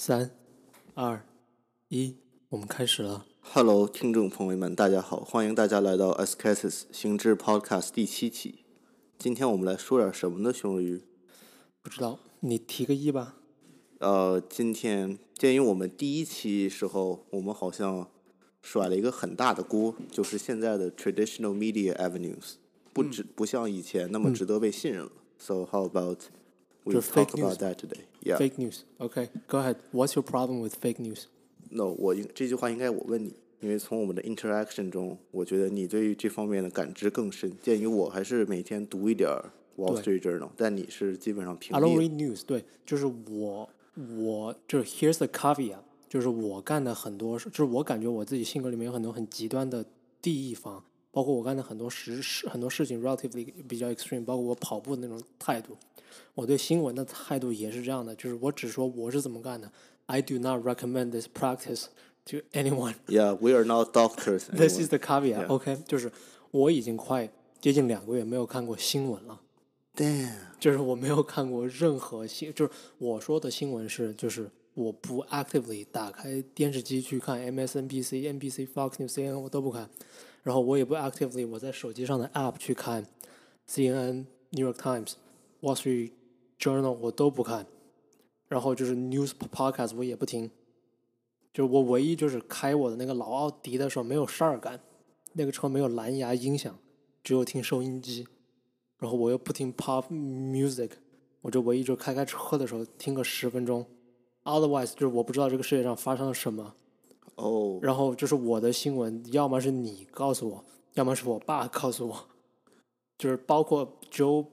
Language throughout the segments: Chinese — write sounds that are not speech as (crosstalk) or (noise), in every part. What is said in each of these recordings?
三、二、一，我们开始了。Hello，听众朋友们，大家好，欢迎大家来到 Ascasis 行知 Podcast 第七期。今天我们来说点什么呢，熊鱼？不知道你提个一吧？呃，今天鉴于我们第一期时候，我们好像甩了一个很大的锅，就是现在的 traditional media avenues 不嗯值、不像以前那么值得被信任了。So how about we 就是 talk fake about news that today? Yeah. Fake news. OK, go ahead. What's your problem with fake news? No，我应这句话应该我问你，因为从我们的 interaction 中，我觉得你对于这方面的感知更深。鉴于我还是每天读一点儿 Wall 对 Street Journal，但你是基本上屏 I don't 蔽 read news. 对，就是我，我就是 here's the caveat，就是我干的很多事，就是我感觉我自己性格里面有很多很极端的地方，包括我干的很多实事很多事情 relatively 比较 extreme，包括我跑步的那种态度， 我对新闻的态度也是这样的，就是我只说我是怎么干的，I do not recommend this practice to anyone。Yeah，we are not doctors. This is the caveat. Yeah. OK，就是我已经快接近两个月没有看过新闻了。Damn. 就是我没有看过任何新，就是我说的新闻是，就是我不 actively 打开电视机去看 MSNBC、NBC、Fox News、CNN，我都不看，然后我也不 actively 我在手机上的 app 去看 CNN、New York Times、Wall Street Journal，我都不看，然后就是 news podcast 我也不听，就是我唯一就是开我的那个老奥迪的时候没有事儿干，那个车没有蓝牙音响，只有听收音机。然后我又不听 pop music，我就唯一就开开车的时候听个十分钟，otherwise 就是我不知道这个世界上发生了什么。哦，然后就是我的新闻，要么是你告诉我，要么是我爸告诉我，就是包括 Joe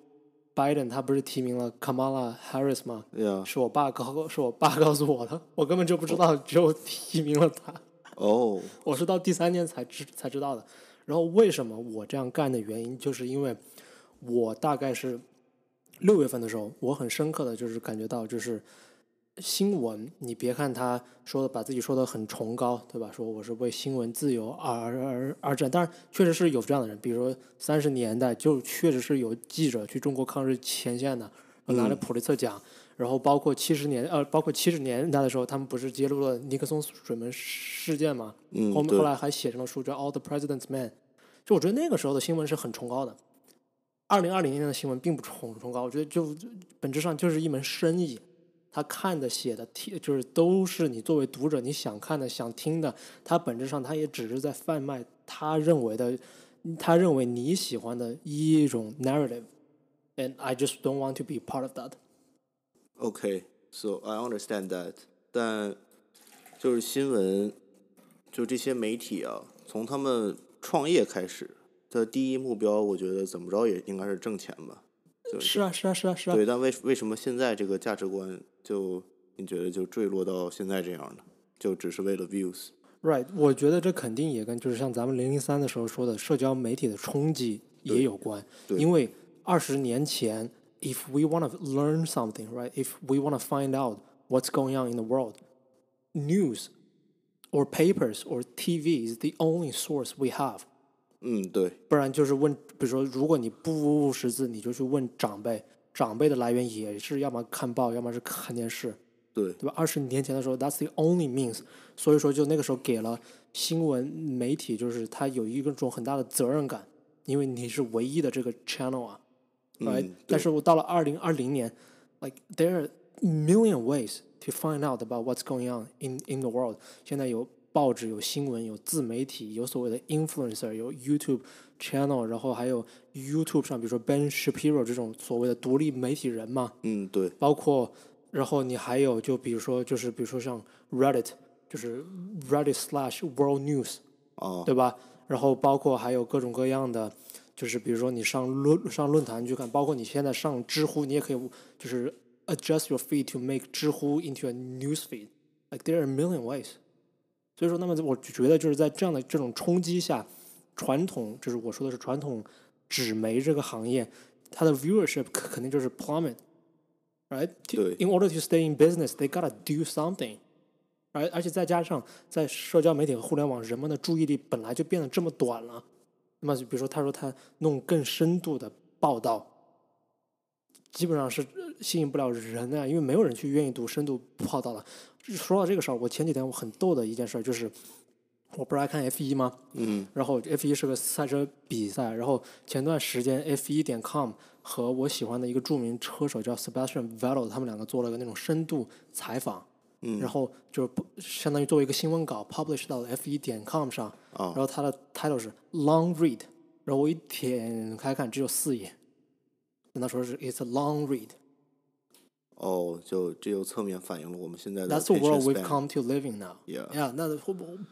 Biden 他不是提名了 Kamala Harris 吗.是我爸告 (laughs) 是我爸告诉我的，(laughs) 我根本就不知道 Joe 提名了他。哦，(laughs) 我是到第三年才知才知道的。然后为什么我这样干的原因，就是因为我大概是六月份的时候，我很深刻的就是感觉到，就是新闻，你别看他说的把自己说的很崇高，对吧？说我是为新闻自由而而而战，当然确实是有这样的人，比如说三十年代就确实是有记者去中国抗日前线的，拿了普利策奖。然后包括七十年呃，包括七十年代的时候，他们不是揭露了尼克松水门事件嘛？嗯，后面后来还写成了书叫《All the President's Men》，就我觉得那个时候的新闻是很崇高的。二零二零年的新闻并不崇崇高，我觉得就本质上就是一门生意。他看的、写的、听，就是都是你作为读者你想看的、想听的。他本质上他也只是在贩卖他认为的、他认为你喜欢的一种 narrative，and I just don't want to be part of that。OK，so、I understand that，但就是新闻，就这些媒体啊，从他们创业开始的第一目标，我觉得怎么着也应该是挣钱吧。就是啊，是啊，是啊，是啊。对，但为为什么现在这个价值观就你觉得就坠落到现在这样呢？就只是为了 views？Right，我觉得这肯定也跟就是像咱们零零三的时候说的社交媒体的冲击也有关。对因为二十年前，if we want to learn something, right? If we want to find out what's going on in the world, news or papers or TV is the only source we have. 嗯，对，不然就是问，比如说，如果你不识字，你就去问长辈，长辈的来源也是要么看报，要么是看电视。对，对吧？二十年前的时候，that's the only means。所以说，就那个时候给了新闻媒体，就是他有一种很大的责任感，因为你是唯一的这个 channel 啊，right？、嗯，但是我到了二零二零年，like there are million ways to find out about what's going on in in the world。现在有报纸、有新闻、有自媒体、有所谓的 influencer、有 YouTube channel，然后还有 YouTube 上，比如说 Ben Shapiro 这种所谓的独立媒体人嘛，嗯，对，包括，然后你还有就比如说就是比如说像 Reddit，就是 Reddit slash World News，哦，对吧？然后包括还有各种各样的，就是比如说你上论上论坛去看，包括你现在上知乎，你也可以就是 adjust your feed to make 知乎 into a news feed。Like there are a million ways。所以说，那么我就觉得就是在这样的这种冲击下，传统就是我说的是传统纸媒这个行业，它的 viewership 肯肯定就是 plummet。right? To- 对 In order to stay in business, they gotta do something. right? 而且再加上在社交媒体和互联网，人们的注意力本来就变得这么短了。那么，比如说，他说他弄更深度的报道，基本上是吸引不了人的，因为没有人去愿意读深度报道了。说到这个事儿，我前几天我很逗的一件事就是，我不是爱看 F 一吗？嗯然后 F 一是个赛车比赛，然后前段时间 F 一点 com 和我喜欢的一个著名车手叫 Sebastian Vettel，他们两个做了个那种深度采访，嗯然后就是不相当于作为一个新闻稿 publish 到了 F 一点 com 上，啊然后它的 title 是 long read，然后我一点开看只有四页，跟他说是 it's a long read。哦，就这就侧面反映了我们现在的 That's the world attention we've span come to living now. Yeah. Yeah. 那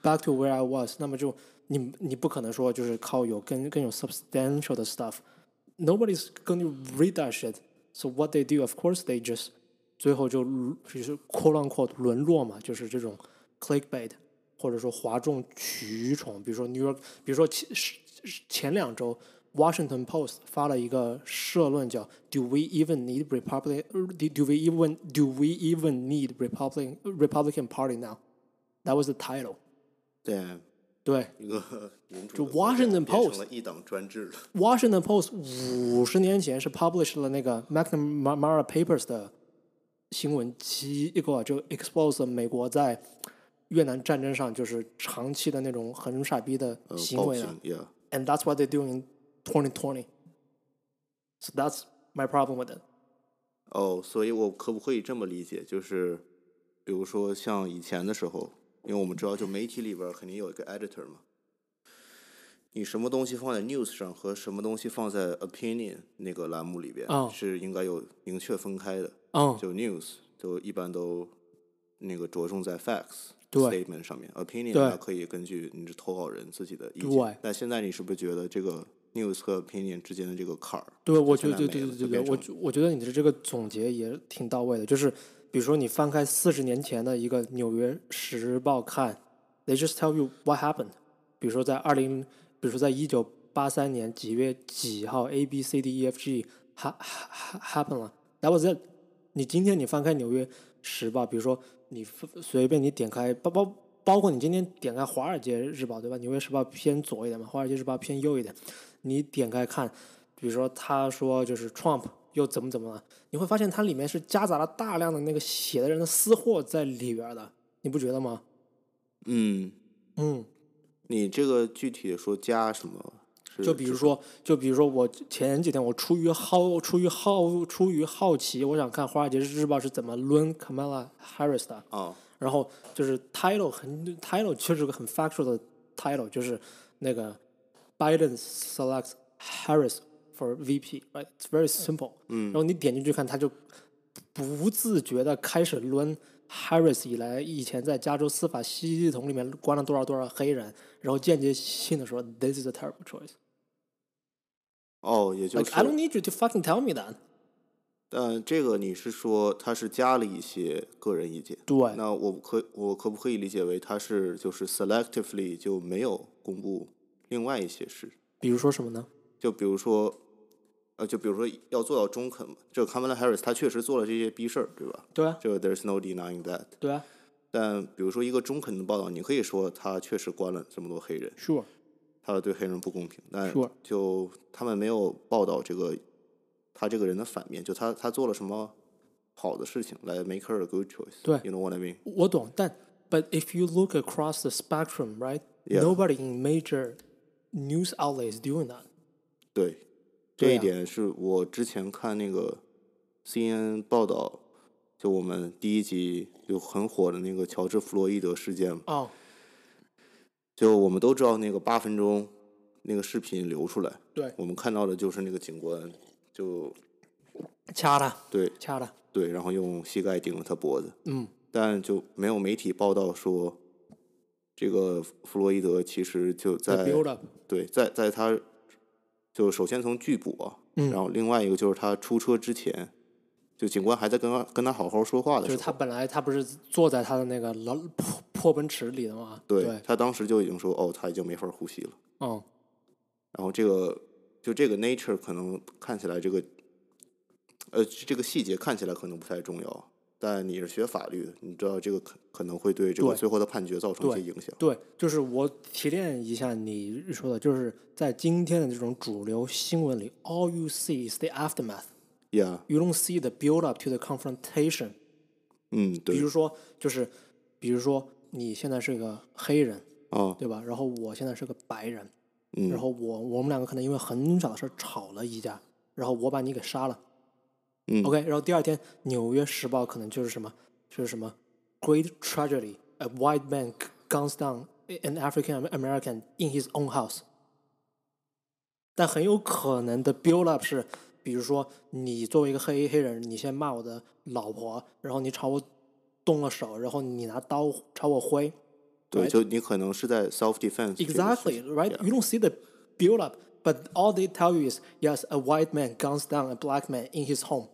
back to where I was，那么就你你不可能说就是靠有更更有 substantial 的 stuff。Nobody's going to read that shit. So what they do, of course, they just 最后就就是 quote unquote 沦落嘛，就是这种 clickbait，或者说哗众取宠。比如说 New York，比如说前前两周 Washington Post 发了一个社论叫 "Do we even need Republic? Do we even do we even need Republican Republican Party now?" That was the title. 对对一个民主就的国家 Washington 变成 Post 了一党专制了。 ，Washington Post 五十年前是 published 了那个 McNamara Papers 的新闻机构，就 expose 了美国在越南战争上就是长期的那种很傻逼的呃，行为的。暴行，yeah， and that's what they're doing in 2020. So that's my problem with it. 哦，所以我可不可以这么理解？就是，比如说像以前的时候，因为我们知道，就媒体里边儿肯定有一个 editor 嘛。你什么东西放在 news 上和什么东西放在 opinion 那个栏目里边、哦是应该有明确分开的。嗯，就 news 就一般都那个着重在 facts 对 statement 上面，opinion 对它可以根据你是投稿人自己的意对见。但现在你是不是觉得这个 news 和 opinion 之间的这个坎儿？对，我觉得对对对对对，我我觉得你的这个总结也挺到位的。就是比如说你翻开四十年前的一个《纽约时报》看，they just tell you what happened。比如说在二零，比如说在一九八三年几月几号，A B C D E F G ha ha happen 了，that was it。你今天你翻开《纽约时报》，比如说你随便你点开，包包包括你今天点开《华尔街日报》，对吧？《纽约时报》偏左一点嘛，《华尔街日报》偏右一点。你点开看，比如说他说就是 Trump 又怎么怎么了，你会发现它里面是夹杂了大量的那个写的人的私货在里边的，你不觉得吗？嗯，嗯，你这个具体说加什么？就比如说，就比如说我前几天我出于好出于好出于好奇，我想看《华尔街日报》是怎么抡 Kamala Harris 的，啊，然后就是 title 很 title 确实个很 factual 的 title，就是那个 Biden selects Harris for VP，right? It's very simple。嗯，然后你点进去看，他就不自觉的开始抡 Harris 以来以前在加州司法系统里面关了多少多少黑人，然后间接性的说 This is a terrible choice。哦，也就 Like 是 I don't need you to fucking tell me that。但这个你是说他是加了一些个人意见？对那我可我可不可以理解为他是就是 selectively 就没有公布另外一些事？比如说什么呢？就比如说，呃，就比如说要做到中肯嘛，这个 Kamala Harris 他确实做了这些逼事儿，对吧？对啊，这个 there's no denying that。对啊但比如说一个中肯的报道，你可以说他确实关了这么多黑人，，Sure，他对黑人不公平，但 Sure 就他们没有报道这个他这个人的反面，就他他做了什么好的事情来 make her a good choice。对，you know what I mean？我懂，但 but if you look across the spectrum, right? Yeah. Nobody in major news outlets doing that. 对，这一点是我之前看那个 CNN 报道，就我们第一集就很火的那个乔治·弗洛伊德事件嘛，哦，就我们都知道那个八分钟那个视频流出来，对，我们看到的就是那个警官就掐他，对。掐他，对，然后用膝盖顶着他脖子，嗯，但就没有媒体报道说，这个弗洛伊德其实就在对，在在他就首先从拒捕啊，嗯然后另外一个就是他出车之前，就警官还在跟他跟他好好说话的时候，就是他本来他不是坐在他的那个老破破奔驰里的吗？对对，他当时就已经说哦，他已经没法呼吸了。嗯，然后这个就这个 nature 可能看起来这个，呃，这个细节看起来可能不太重要，但你是学法律的，你知道这个可可能会对这个最后的判决造成一些影响。对，就是我提炼一下你说的，就是在今天的这种主流新闻里，all you see is the aftermath。，Yeah，You don't see the build up to the confrontation。嗯，对比，如说，就是比如说你现在是个黑人，哦，对吧？然后我现在是个白人，嗯然后我我们两个可能因为很小的事儿吵了一架，然后我把你给杀了。嗯 OK，然后第二天《纽约时报》可能就是什么，就是什么 Great tragedy，a white man guns down an African American in his own house。但很有可能的 build up 是，比如说你作为一个黑黑人，你先骂我的老婆，然后你朝我动了手，然后你拿刀朝我挥，对， right？就你可能是在 self defense。 Exactly, right? You don't see the build up, but all they tell you is yes, a white man guns down a black man in his home.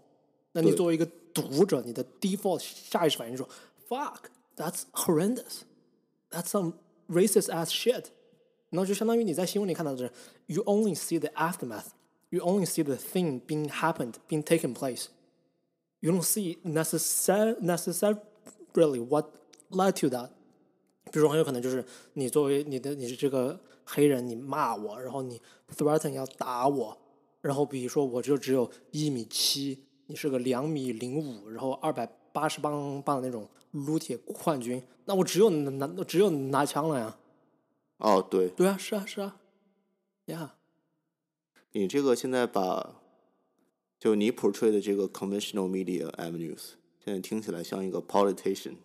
那你对作为一个读者，你的 default 下意识反应是说，fuck, that's horrendous, that's some racist ass shit. 然后就相当于你在新闻里看到的是，you only see the aftermath, you only see the thing being happened, being taken place. You don't see necessar necessarily what led to that. 比如说很有可能就是你作为你的你是这个黑人，你骂我，然后你 threaten 要打我，然后比如说我就只有一米七， 你是个两米零五，然后二百八十磅磅的那种撸铁冠军，那我只有拿拿只有拿枪了呀。哦，对对啊，是啊，是啊，呀、你这个现在把，就你 portray 的这个 conventional media avenues，现在听起来像一个 politician，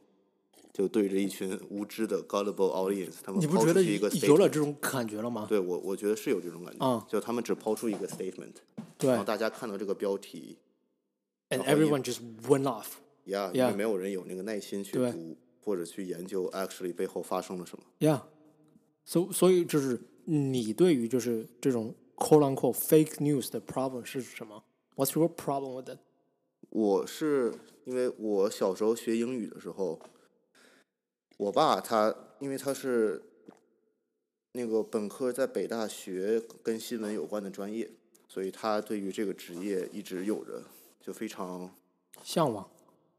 就对着一群无知的 gullible audience，他们你不觉得抛出一个有了这种感觉了吗？对我，我觉得是有这种感觉，嗯就他们只抛出一个 statement，对然后大家看到这个标题，，and everyone just went off。Yeah 为没有人有那个耐心去读或者去研究 actually 背后发生了什么。Yeah，所、so, 所以就是你对于就是这种 quote unquote fake news 的 problem 是什么？What's your problem with it？我是因为我小时候学英语的时候，我爸他因为他是那个本科在北大学跟新闻有关的专业，所以他对于这个职业一直有着就非常，向往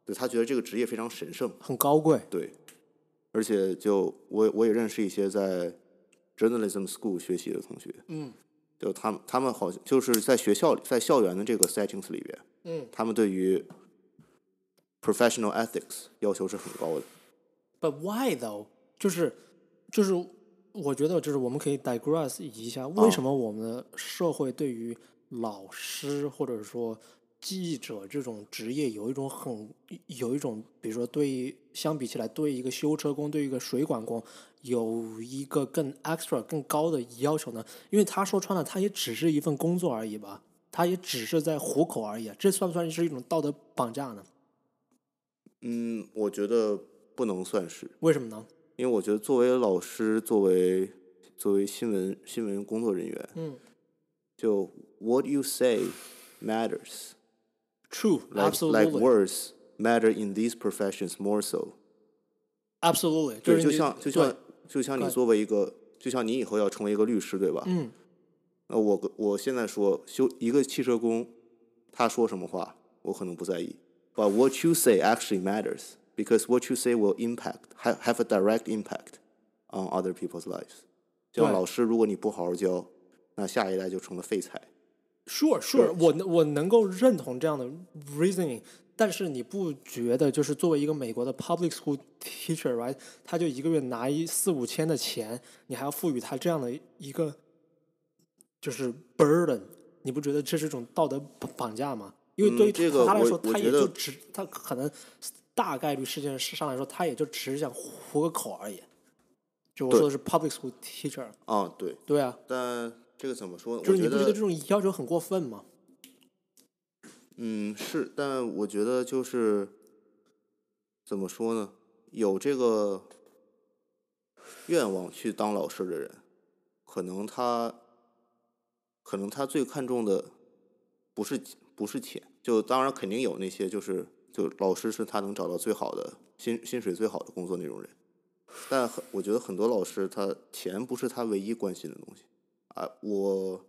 对他觉得这个职业非常神圣，很高贵。对，而且就我我也认识一些在 journalism school 学习的同学，嗯就他们他们好像就是在学校里在校园的这个 settings 里边，嗯他们对于 professional ethics 要求是很高的。，But why though？就是就是，我觉得就是我们可以 digress 一下，为什么我们的社会对于老师或者说记者这种职业有一种很有一种，比如说对相比起来，对一个修车工、对一个水管工有一个更 extra 更高的要求呢？因为他说穿了，他也只是一份工作而已吧，他也只是在糊口而已，这算不算是一种道德绑架呢？嗯，我觉得不能算是，为什么呢？因为我觉得作为老师，作为作为新闻新闻工作人员，嗯就 what you say matters。，True, Like, absolutely. like words matter in these professions more so。 Absolutely，对，是你就像就对像就像你对作为一个，就像你以后要成为一个律师，对吧？嗯那我我现在说修一个汽车工，他说什么话，我可能不在意。But what you say actually matters because what you say will impact have have a direct impact on other people's lives。就像对老师，如果你不好好教，那下一代就成了废材。 ，Sure Sure，我能我能够认同这样的 reasoning，但是你不觉得就是作为一个美国的 public school teacher，right，他就一个月拿一四五千的钱，你还要赋予他这样的一个就是 burden，你不觉得这是一种道德绑绑架吗？因为对于他来说，他也就只他可能大概率事件上来说，他也就只是想糊个口而已。就我说的是 public school teacher，啊，对，对啊，但这个怎么说呢？就是你不觉得这种要求很过分吗？嗯，是，但我觉得就是怎么说呢？有这个愿望去当老师的人，可能他可能他最看重的不是不是钱，就当然肯定有那些就是就老师是他能找到最好的薪薪水最好的工作那种人，但很我觉得很多老师他钱不是他唯一关心的东西啊，我。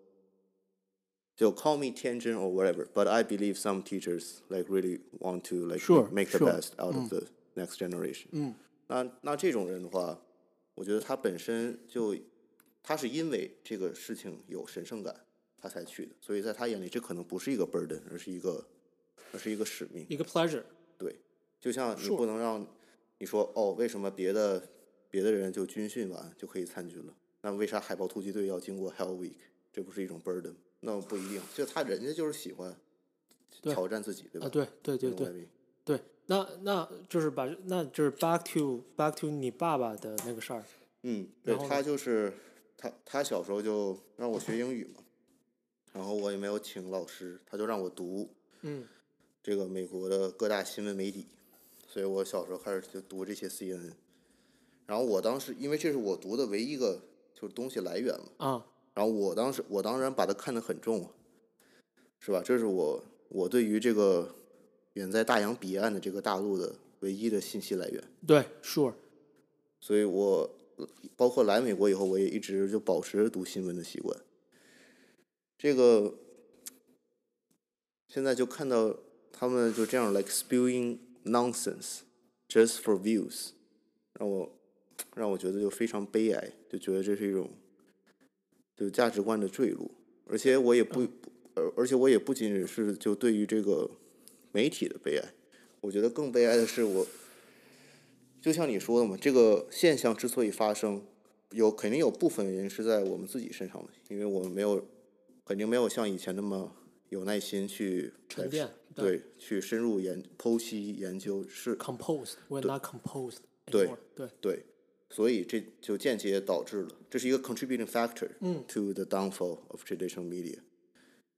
就 call me Tianjin or whatever, but I believe some teachers like really want to like Sure, make the sure. best out of the next generation. 嗯那那这种人的话，我觉得他本身就他是因为这个事情有神圣感，他才去的，所以在他眼里，这可能不是一个 burden，而是一个而是一个使命。一个 pleasure。对，就像你不能让你说哦，为什么别的别的人就军训完就可以参军了？那为啥海豹突击队要经过 Hell Week？这不是一种 burden？那不一定，就他人家就是喜欢挑战自己，对吧？啊，对对对对对，那那就是把那就是 back to back to 你爸爸的那个事儿。嗯，对他就是他，他小时候就让我学英语嘛，然后我也没有请老师，他就让我读嗯这个美国的各大新闻媒体，所以我小时候开始就读这些 CNN，然后我当时因为这是我读的唯一一个就是东西来源嘛，啊然后我当时我当然把它看得很重啊，是吧？这是我我对于这个远在大洋彼岸的这个大陆的唯一的信息来源。对，sure。所以我包括来美国以后，我也一直就保持读新闻的习惯。这个现在就看到他们就这样 like spewing nonsense just for views，让我让我觉得就非常悲哀，就觉得这是一种就价值观的坠落，而且我也不，而而且我也不仅仅是就对于这个媒体的悲哀，我觉得更悲哀的是我。就像你说的嘛，这个现象之所以发生，有肯定有部分原因是在我们自己身上的，因为我们没有，肯定没有像以前那么有耐心去沉淀对，去深入研剖析研究，是 composed we're not composed 对对对，所以这就间接导致了，这是一个 contributing factor 嗯 to the downfall of traditional media。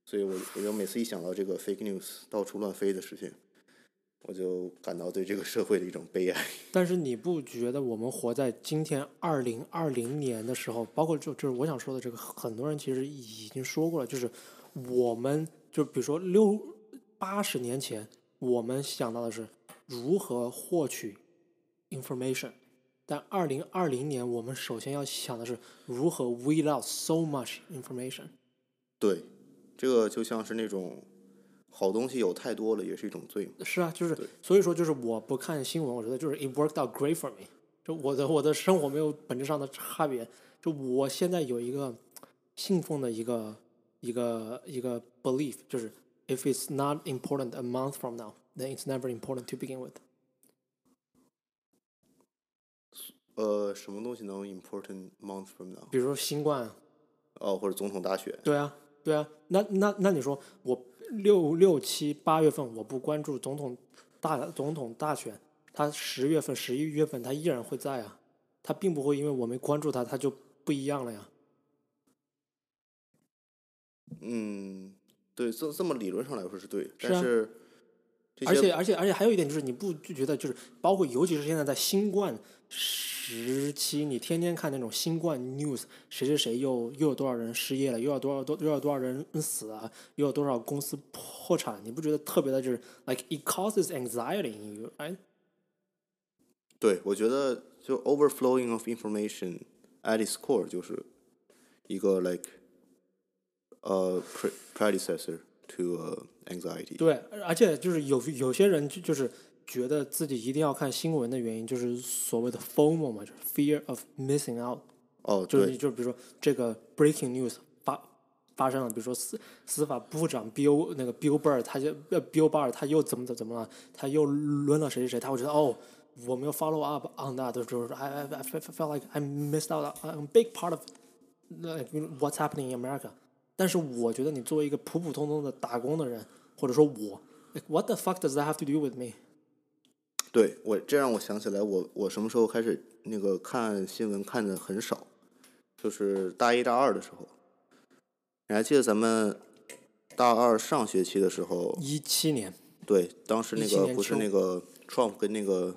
所以我我就每次一想到这个 fake news 到处乱飞的事情，我就感到对这个社会的一种悲哀。(laughs) 但是你不觉得我们活在今天二零二零年的时候，包括就就是我想说的这个，很多人其实已经说过了，就是我们就比如说六八十年前，我们想到的是如何获取 information，但二零二零年我们首先要想的是如何 weed out so much information。对，这个就像是那种好东西有太多了，也是一种罪。是啊，就是所以说就是我不看新闻，我觉得就是 it worked out great for me。就我的我的生活没有本质上的差别，就我现在有一个信奉的一个一个一个 belief，就是 if it's not important a month from now, then it's never important to begin with。呃，什么东西能 important month from now？比如说新冠啊，哦，或者总统大选？对啊，对啊，那那那你说我六六七八月份我不关注总统大总统大选，他十月份十一月份他依然会在啊，他并不会因为我没关注他，他就不一样了呀。嗯，对，这这么理论上来说是对，是啊但是而且而且而且还有一点就是，你不就觉得就是包括尤其是现在在新冠时期，你天天看那种新冠 news，谁谁谁又又有多少人失业了，又有多少多又有多少人死啊，又有多少公司破产，你不觉得特别的就是 like it causes anxiety in you, right？对，我觉得就 overflowing of information at its core 就是一个 like 呃 pre predecessor to、uh, anxiety。对，而且就是有有些人就就是 觉得自己一定要看新闻的原因，就是所谓的 FOMO 嘛，就是 fear of missing out。哦，就是对，就比如说这个 breaking news 发发生了，比如说司司法部长 Bill 那个 Bill Barr 他就呃 Bill Barr 他又怎么怎么怎么了，他又抡了谁谁谁，他会觉得哦，我没有 follow up on that，就是 I I I fe- felt like I missed out on a big part of what's happening in America。但是我觉得你作为一个普普通通的打工的人，或者说我，like what the fuck does that have to do with me？对我这让我想起来我，我什么时候开始那个看新闻看的很少，就是大一大二的时候。你还记得咱们大二上学期的时候，一七年，对，当时那个不是那个 Trump 跟那个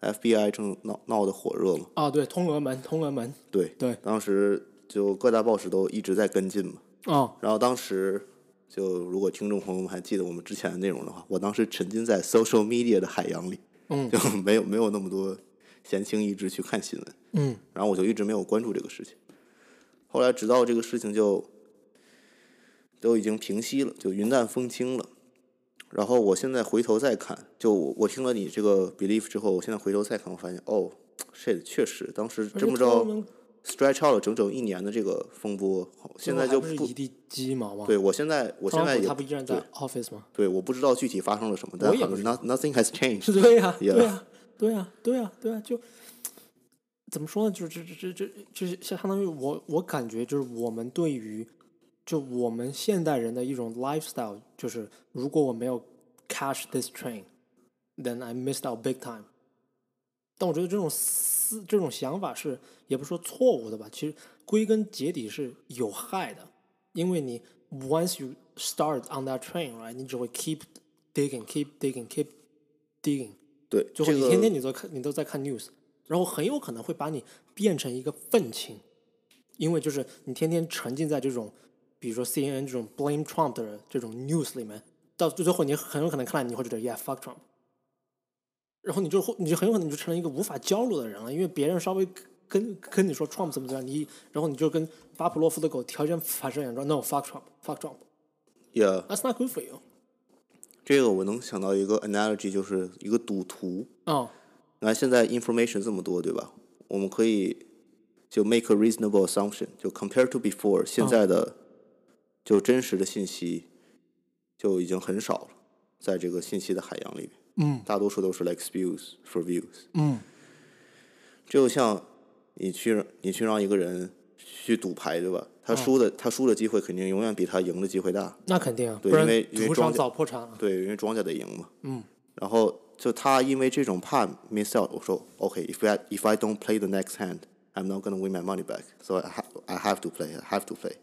FBI 正闹闹得火热吗？啊，对，通俄门，通俄门，对，对，当时就各大报纸都一直在跟进嘛。哦，然后当时就如果听众朋友们还记得我们之前的内容的话，我当时沉浸在 social media 的海洋里，嗯就没有没有那么多闲情逸致去看新闻。嗯然后我就一直没有关注这个事情。后来直到这个事情就都已经平息了，就云淡风轻了。然后我现在回头再看，就我我听了你这个 belief 之后，我现在回头再看，我发现哦，shit，确实当时而这么着，且通俄门 stretch out 了整整一年的这个风波，现在就不一地鸡毛吗？对我现在我现在也他不依然在 office 吗？对我不知道具体发生了什么，但我也不 nothing has changed。(laughs) 对呀、对呀、对呀、对呀、对呀、就怎么说呢？就是这这这这就是相当于我我感觉就是我们对于就我们现代人的一种 lifestyle，就是如果我没有 catch this train，then I missed out big time。但我觉得这种思这种想法是也不是说错误的吧，其实归根结底是有害的，因为你 once you start on that train，right，你只会 keep digging，keep digging，keep digging。对，最后这个你天天你都看你都在看 news，然后很有可能会把你变成一个愤青，因为就是你天天沉浸在这种，比如说 CNN 这种 blame Trump 的这种 news 里面，到最后你很有可能看来你会觉得 yeah fuck Trump，然后你就会你就很有可能你就成了一个无法交流的人了，因为别人稍微跟跟你说 Trump 怎么怎么样，你然后你就跟巴甫洛夫的狗条件反射眼说 no fuck Trump fuck Trump yeah，that's not good for you 这个我能想到一个 analogy，就是一个赌徒。哦、你看现在 information 这么多，对吧？我们可以就 make a reasonable assumption，就 compare to before，现在的就真实的信息就已经很少了，在这个信息的海洋里面，嗯大多数都是 like spews for views。嗯这就像你去你去让一个人去赌牌，对吧？他输的、他输的机会肯定永远比他赢的机会大，那肯定对因为因为庄家早破产了。对，因为庄家得赢嘛。嗯。然后就他因为这种怕 miss out，我说 OK，if、I if I don't play the next hand，I'm not gonna win my money back，so I have I have to play，I have to play。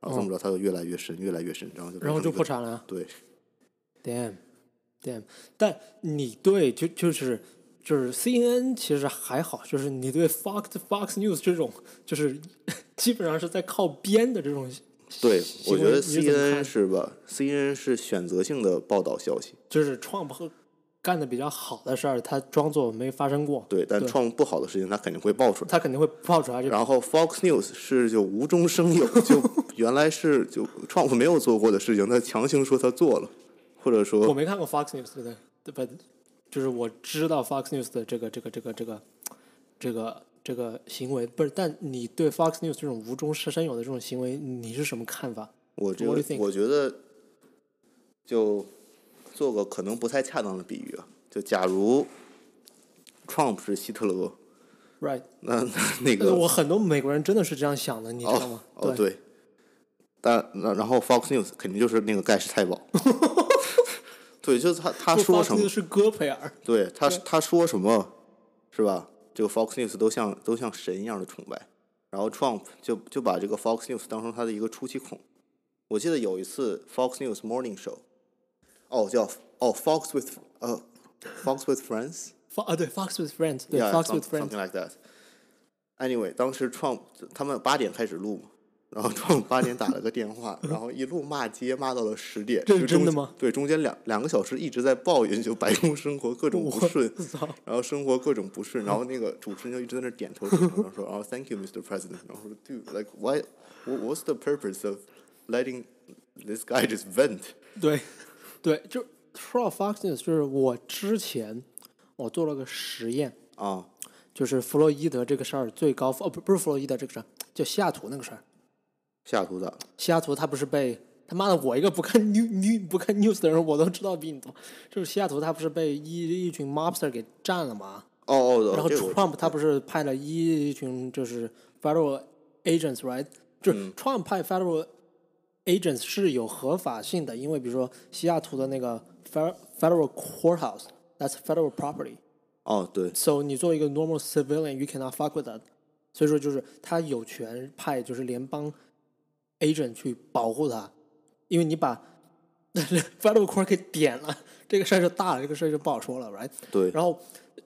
然后这么着，他就越来越深，越来越深，然后就然后就破产了呀。对，但你对就就是就是 CNN 其实还好，就是你对 Fox Fox News 这种就是 (laughs) 基本上是在靠编的这种对，我觉得你是怎么 CNN 是吧？CNN 是选择性的报道消息，就是 Trump 干的比较好的事儿，他装作没发生过，对，但 Trump 不好的事情他肯定会爆出来。他肯定会爆出来这个。然后 Fox News 是就无中生有，就原来是就 Trump 没有做过的事情，他强行说他做了，或者说我没看过 Fox News 对不？就是我知道 Fox News 的这个这个这个这个这个这个行为，不是？但你对 Fox News 这种无中生有的这种行为，你是什么看法？我这 What do 个 you think？我觉得就做个可能不太恰当的比喻啊，就假如 Trump 是希特勒，Right？那 (laughs) 那那个我很多美国人真的是这样想的，你知道吗？哦对，但那然后 Fox News 肯定就是那个盖世太保，(laughs) 对，就是他他说什么是戈培尔，对他他说什么，是吧？这个 Fox News 都像都像神一样的崇拜，然后 Trump 就就把这个 Fox News 当成他的一个出气孔。我记得有一次 Fox News Morning Show，哦叫哦 Fox with 呃 Fox with Friends，Fo- 啊对 Fox with Friends，对 Yeah, Fox with Friends，something like that. Anyway，当时 Trump 他们八点开始录嘛，然后 Trump 八点打了个电话，然后一路骂街骂到了十点。这是真的吗对，中间两两个小时一直在抱怨，就白宫生活各种不顺，然后生活各种不顺，然后那个主持人就一直在那点头点头，然后说，然后 Thank you, Mr. President，然后说 Dude，like why, what- what's the purpose of letting this guy just vent？对对，就说到 Fox News，就是我之前我做了个实验，啊，就是弗洛伊德这个事儿最高哦不不是弗洛伊德这个事儿，就西雅图那个事儿。西雅图咋了？西雅图他不是被他妈的我一个不看 new new 不看 news 的人，我都知道比你多。就是西雅图他不是被一一群 mobster 给占了吗？哦哦，然后 Trump 他不是派了一群就是 federal agents right，就是 Trump 派 federal agents 是有合法性的，因为比如说西雅图的那个 fe- federal courthouse，that's federal property。哦对，So 你作为一个 normal civilian, you cannot fuck with that。所以说就是他有权派就是联邦 agent 去保护他，因为你把 (laughs) federal court 给点了，这个事儿就大了，这个事儿就不好说了，right？对然后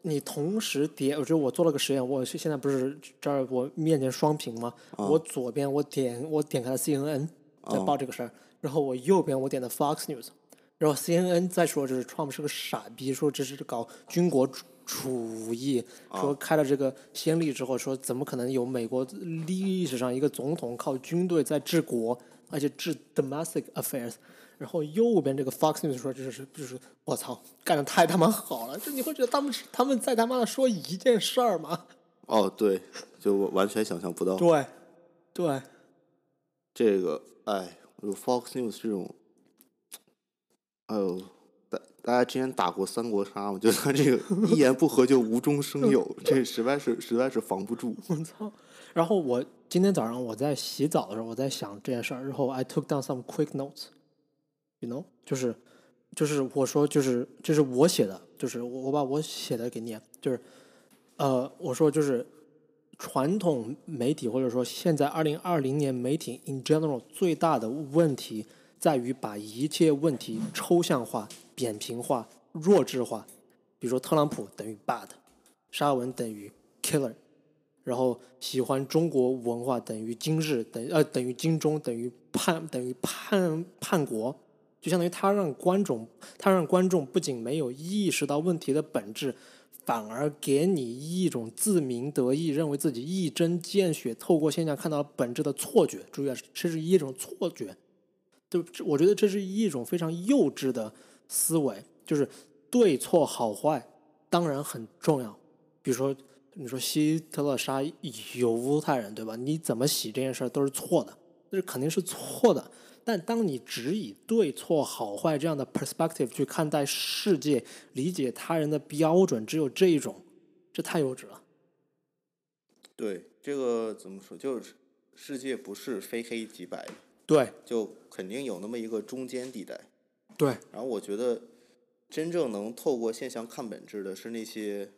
你同时点，我觉得我做了个实验，我是现在不是这儿我面前双屏吗？我左边我点我点开了 CNN 在报这个事儿，然后我右边我点的 Fox News，然后 CNN 再说就是 Trump 是个傻逼，说这是搞军国主主义，说开了这个先例之后，说怎么可能有美国历史上一个总统靠军队在治国，而且治 domestic affairs。然后右边这个 Fox News 说，就是就是我操，干的太他妈好了！就你会觉得他们是他们在他妈的说一件事儿吗？哦，对，就我完全想象不到对，对，这个，哎，有 Fox News 这种，哎呦，大家之前打过三国杀，我觉得他这个一言不合就无中生有，这实在是实在是防不住。(laughs) 我操！然后我今天早上我在洗澡的时候，我在想这件事儿，然后 I took down some quick notes，you know，就是就是我说就是这是我写的，就是我我把我写的给你，就是呃我说就是传统媒体或者说现在二零二零年媒体 in general 最大的问题在于把一切问题抽象化、扁平化、弱智化，比如说特朗普等于 bad，沙文等于 killer。然后喜欢中国文化等于今日等呃等于金钟等于叛等于叛叛国，就相当于他让观众他让观众不仅没有意识到问题的本质，反而给你一种自鸣得意，认为自己一针见血，透过现象看到了本质的错觉。注意啊，这是一种错觉。对我觉得这是一种非常幼稚的思维，就是对错好坏当然很重要，比如说。你说希特勒杀犹太人，对吧？你怎么洗这件事儿都是错的，这肯定是错的。但当你只以对错好坏这样的 perspective 去看待世界，理解他人的标准只有这一种，这太幼稚了。对，这个怎么说？就是世界不是非黑即白的，对，就肯定有那么一个中间地带。对。然后我觉得，真正能透过现象看本质的是那些。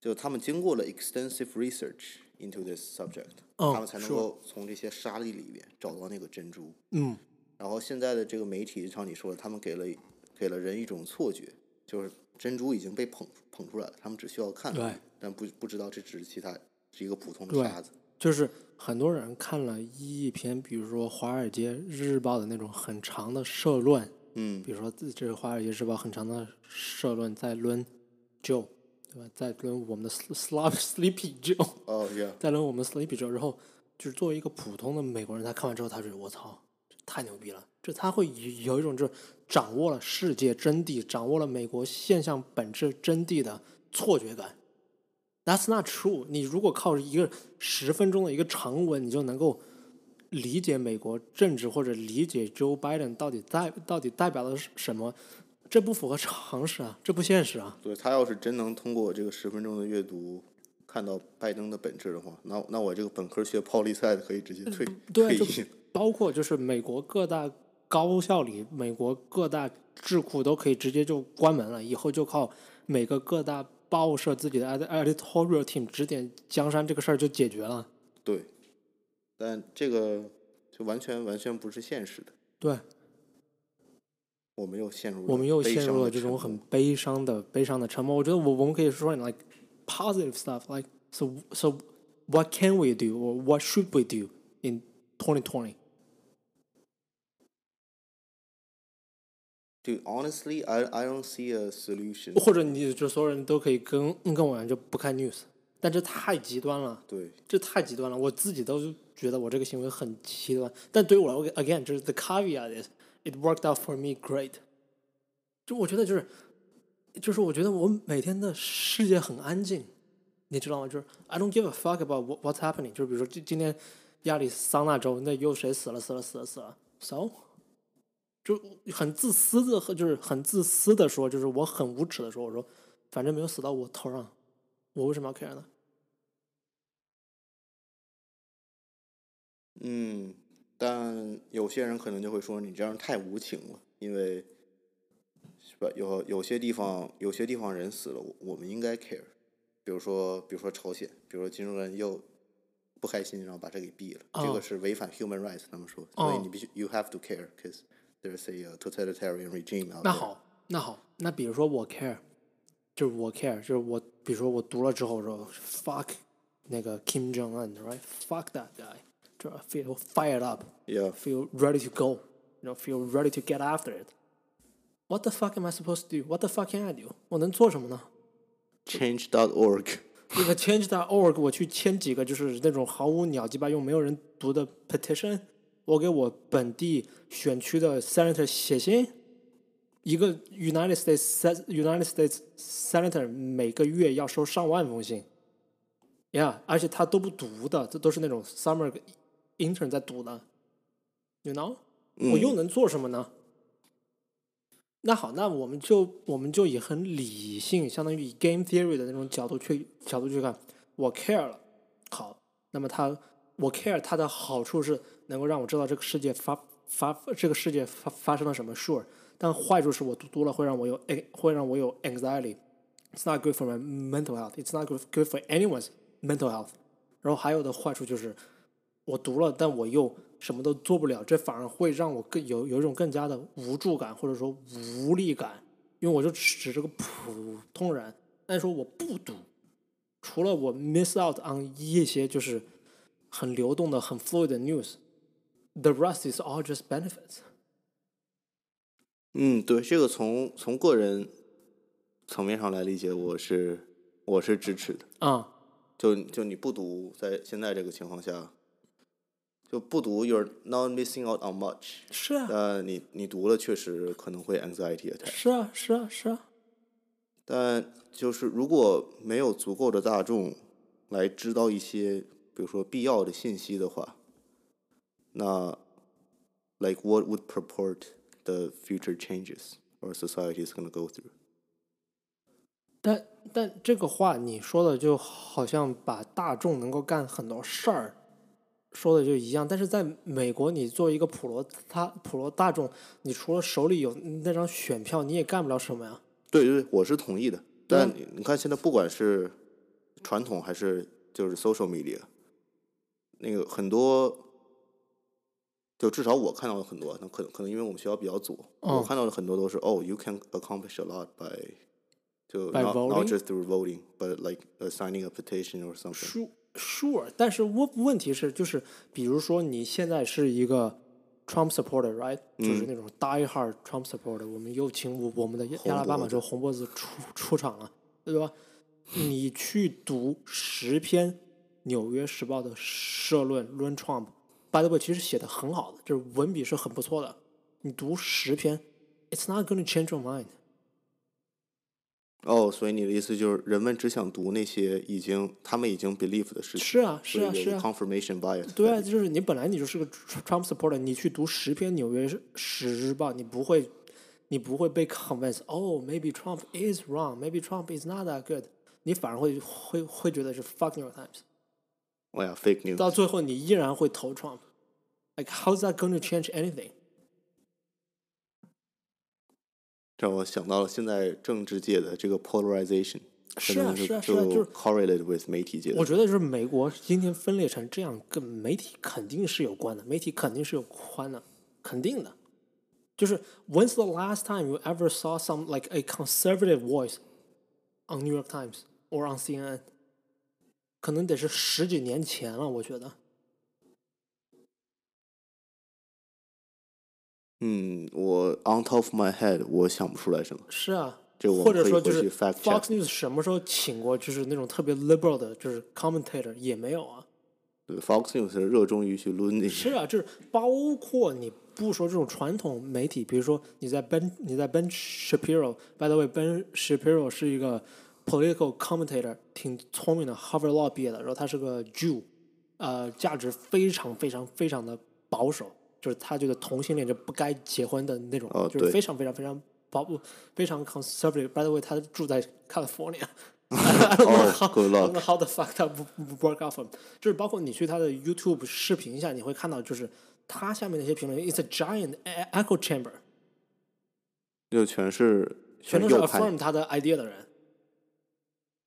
就他们经过了 extensive research into this subject，他们才能够从这些沙粒里面找到那个珍珠。嗯。然后现在的这个媒体，就像你说的，他们给了给了人一种错觉，就是珍珠已经被捧捧出来了，他们只需要看，但不不知道这只是其他是一个普通的沙子。就是很多人看了一篇，比如说《华尔街日报》的那种很长的社论，嗯，比如说这是《华尔街日报》很长的社论，在论就。对吧？在抡我们的 slop sleepy Joe，哦，yeah，(laughs) 在抡我们 sleepy Joe，然后就是作为一个普通的美国人，他看完之后，他觉得我操，太牛逼了！就他会有一种就是掌握了世界真谛，掌握了美国现象本质真谛的错觉感。That's not true。你如果靠一个十分钟的一个长文，你就能够理解美国政治或者理解 Joe Biden 到底代到底代表的是什么？这不符合常识啊！这不现实啊！对他要是真能通过这个十分钟的阅读看到拜登的本质的话，那那我这个本科学泡利赛的可以直接退退役。包括就是美国各大高校里，美国各大智库都可以直接就关门了，以后就靠每个各大报社自己的 editorial team 指点江山，这个事儿就解决了。对，但这个就完全完全不是现实的。对。我们又陷入我们又陷入了这种很悲伤的悲伤的沉默。我觉得我我们可以说，like positive stuff，like so so what can we do or what should we do in 2020? Dude, honestly, I I don't see a solution. 或者你就所有人都可以跟跟我一样就不看 news，但这太极端了。对，这太极端了。我自己都觉得我这个行为很极端，但对于我来，again，就是 the caveat is。It worked out for me great。就我觉得就是，就是我觉得我每天的世界很安静，你知道吗？就是 I don't give a fuck about what what's happening。就是比如说今今天亚利桑那州那又谁死了死了死了死了，so 就很自私的和就是很自私的说，就是我很无耻的说，我说反正没有死到我头上，我为什么要 care 呢？嗯。但有些人可能就会说你这样太无情了，因为是吧？有有些地方有些地方人死了，我我们应该 care。比如说，比如说朝鲜，比如说金正恩又不开心，然后把这给毙了，这个是违反 human rights。他们说，所以你必须 you have to care，because there's a totalitarian regime。那好，那好，那比如说我 care，就是我 care，就是我，比如说我读了之后说 fuck 那个 Kim Jong Un，right？fuck that guy。to feel fired up, yeah, feel ready to go, you know, feel ready to get after it. What the fuck am I supposed to do? What the fuck can I do? 我能做什么呢？Change.org，那个 Change.org，我去签几个就是那种毫无鸟鸡巴用、没有人读的 petition， 我给我本地选区的 senator 写信。一个 United States United States senator 每个月要收上万封信。，Yeah，而且他都不读的，这都是那种 summer intern 在读的，You know，、嗯我又能做什么呢？那好，那我们就我们就以很理性，相当于以 game theory 的那种角度去角度去看，我 care 了，好，那么它我 care 它的好处是能够让我知道这个世界发发这个世界发发生了什么，sure，但坏处是我读多了会让我有会让我有 anxiety。It's not good for my mental health. It's not good good for anyone's mental health. 然后还有的坏处就是，我读了，但我又什么都做不了，这反而会让我更有有一种更加的无助感，或者说无力感，因为我就只是个普通人。但是说我不读，除了我 miss out on 一些就是很流动的、很 fluid 的 news，the rest is all just benefits。嗯，对，这个从从个人层面上来理解，我是我是支持的。啊、就就你不读，在现在这个情况下，就不读，you're not missing out on much。是啊，但你你读了，确实可能会 anxiety attack。是啊，是啊，是啊。但就是如果没有足够的大众来知道一些，比如说必要的信息的话，那 like what would purport the future changes our society is going to go through？但但这个话你说的就好像把大众能够干很多事儿说的就一样，但是在美国，你作为一个普罗他普罗大众，你除了手里有那张选票，你也干不了什么呀。对对，我是同意的。但你你看，现在不管是传统还是就是 social media，那个很多，就至少我看到了很多，那可能可能因为我们学校比较左，我嗯看到的很多都是哦，you can accomplish a lot by 就 By not, not voting? just through voting, but like uh, signing a petition or something. Sure, sure，但是问问题是，就是比如说你现在是一个 Trump supporter，right？、就是那种 die hard Trump supporter，我们又请我我们的亚亚拉巴马州红脖子出出场了，对吧？你去读十篇《纽约时报》的社论论 Trump，by the way，其实写的很好的，就是文笔是很不错的。你读十篇，it's not going to change your mind。哦，所以你的意思就是人们只想读那些已经他们已经 believe 的事情，是啊，是啊，是啊。confirmation bias。对啊，就是你本来你就是个 Trump supporter，你去读十篇《纽约时报》，你不会，你不会被 convince。哦，maybe Trump is wrong，maybe Trump is not that good，你反而会会会觉得是 fuck New York Times。哎呀，fake news。到最后，你依然会投 Trump。Like how's that going to change anything？让我想到了现在政治界的这个 polarization，是啊可能是啊是啊就是 correlated with 媒体界的。我觉得就是美国今天分裂成这样，跟媒体肯定是有关的，媒体肯定是有关的，肯定的。就是 When's the last time you ever saw some like a conservative voice on New York Times or on CNN？ 可能得是十几年前了，我觉得。嗯，我 on top of my head，我想不出来什么。是啊，这我或者说就是 Fox News 什么时候请过就是那种特别 liberal 的，就是 commentator 也没有啊。对，Fox News 是热衷于去抡那个。是啊，就是包括你不说这种传统媒体，比如说你在 Ben 你在 Ben Shapiro，by the way，Ben Shapiro 是一个 political commentator，挺聪明的，Harvard Law 毕业的，然后他是个 Jew，呃，价值非常非常非常的保守，就是他觉得同性恋就不该结婚的那种，哦就是非常非常非常保非常 conservative。By the way，他住在 California。I don't know 哦 how, good I don't luck know how the fuck that work out for him。就是包括你去他的 YouTube 视频下，你会看到，就是他下面那些评论，it's a giant e- echo chamber，就全是全都是。affirm 他的 idea 的人，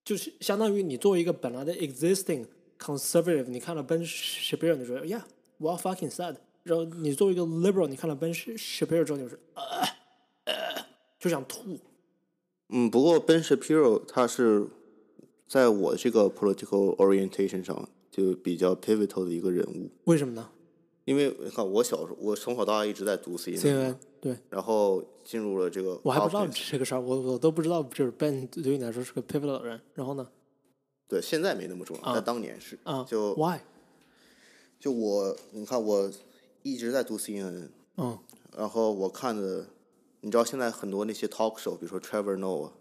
就是相当于你作为一个本来的 existing conservative，你看了 Ben Shapiro，你说 Yeah，well fucking sad。然后你作为一个 liberal，你看了 Ben Shapiro 之后，你就是呃呃就想吐。嗯，不过 Ben Shapiro 他是在我这个 political orientation 上就比较 pivotal 的一个人物，为什么呢因为你看我小时候，我从小到大一直在读 CNN，？CNN 对然后进入了这个，我还不知道这个事儿，我我都不知道，就是 Ben 对于你来说是个 pivotal 的人。然后呢？对，现在没那么重要，但当年是，啊就，Why？就我，你看我一直在读 CNN，嗯然后我看的，你知道现在很多那些 talk show，比如说 Trevor Noah，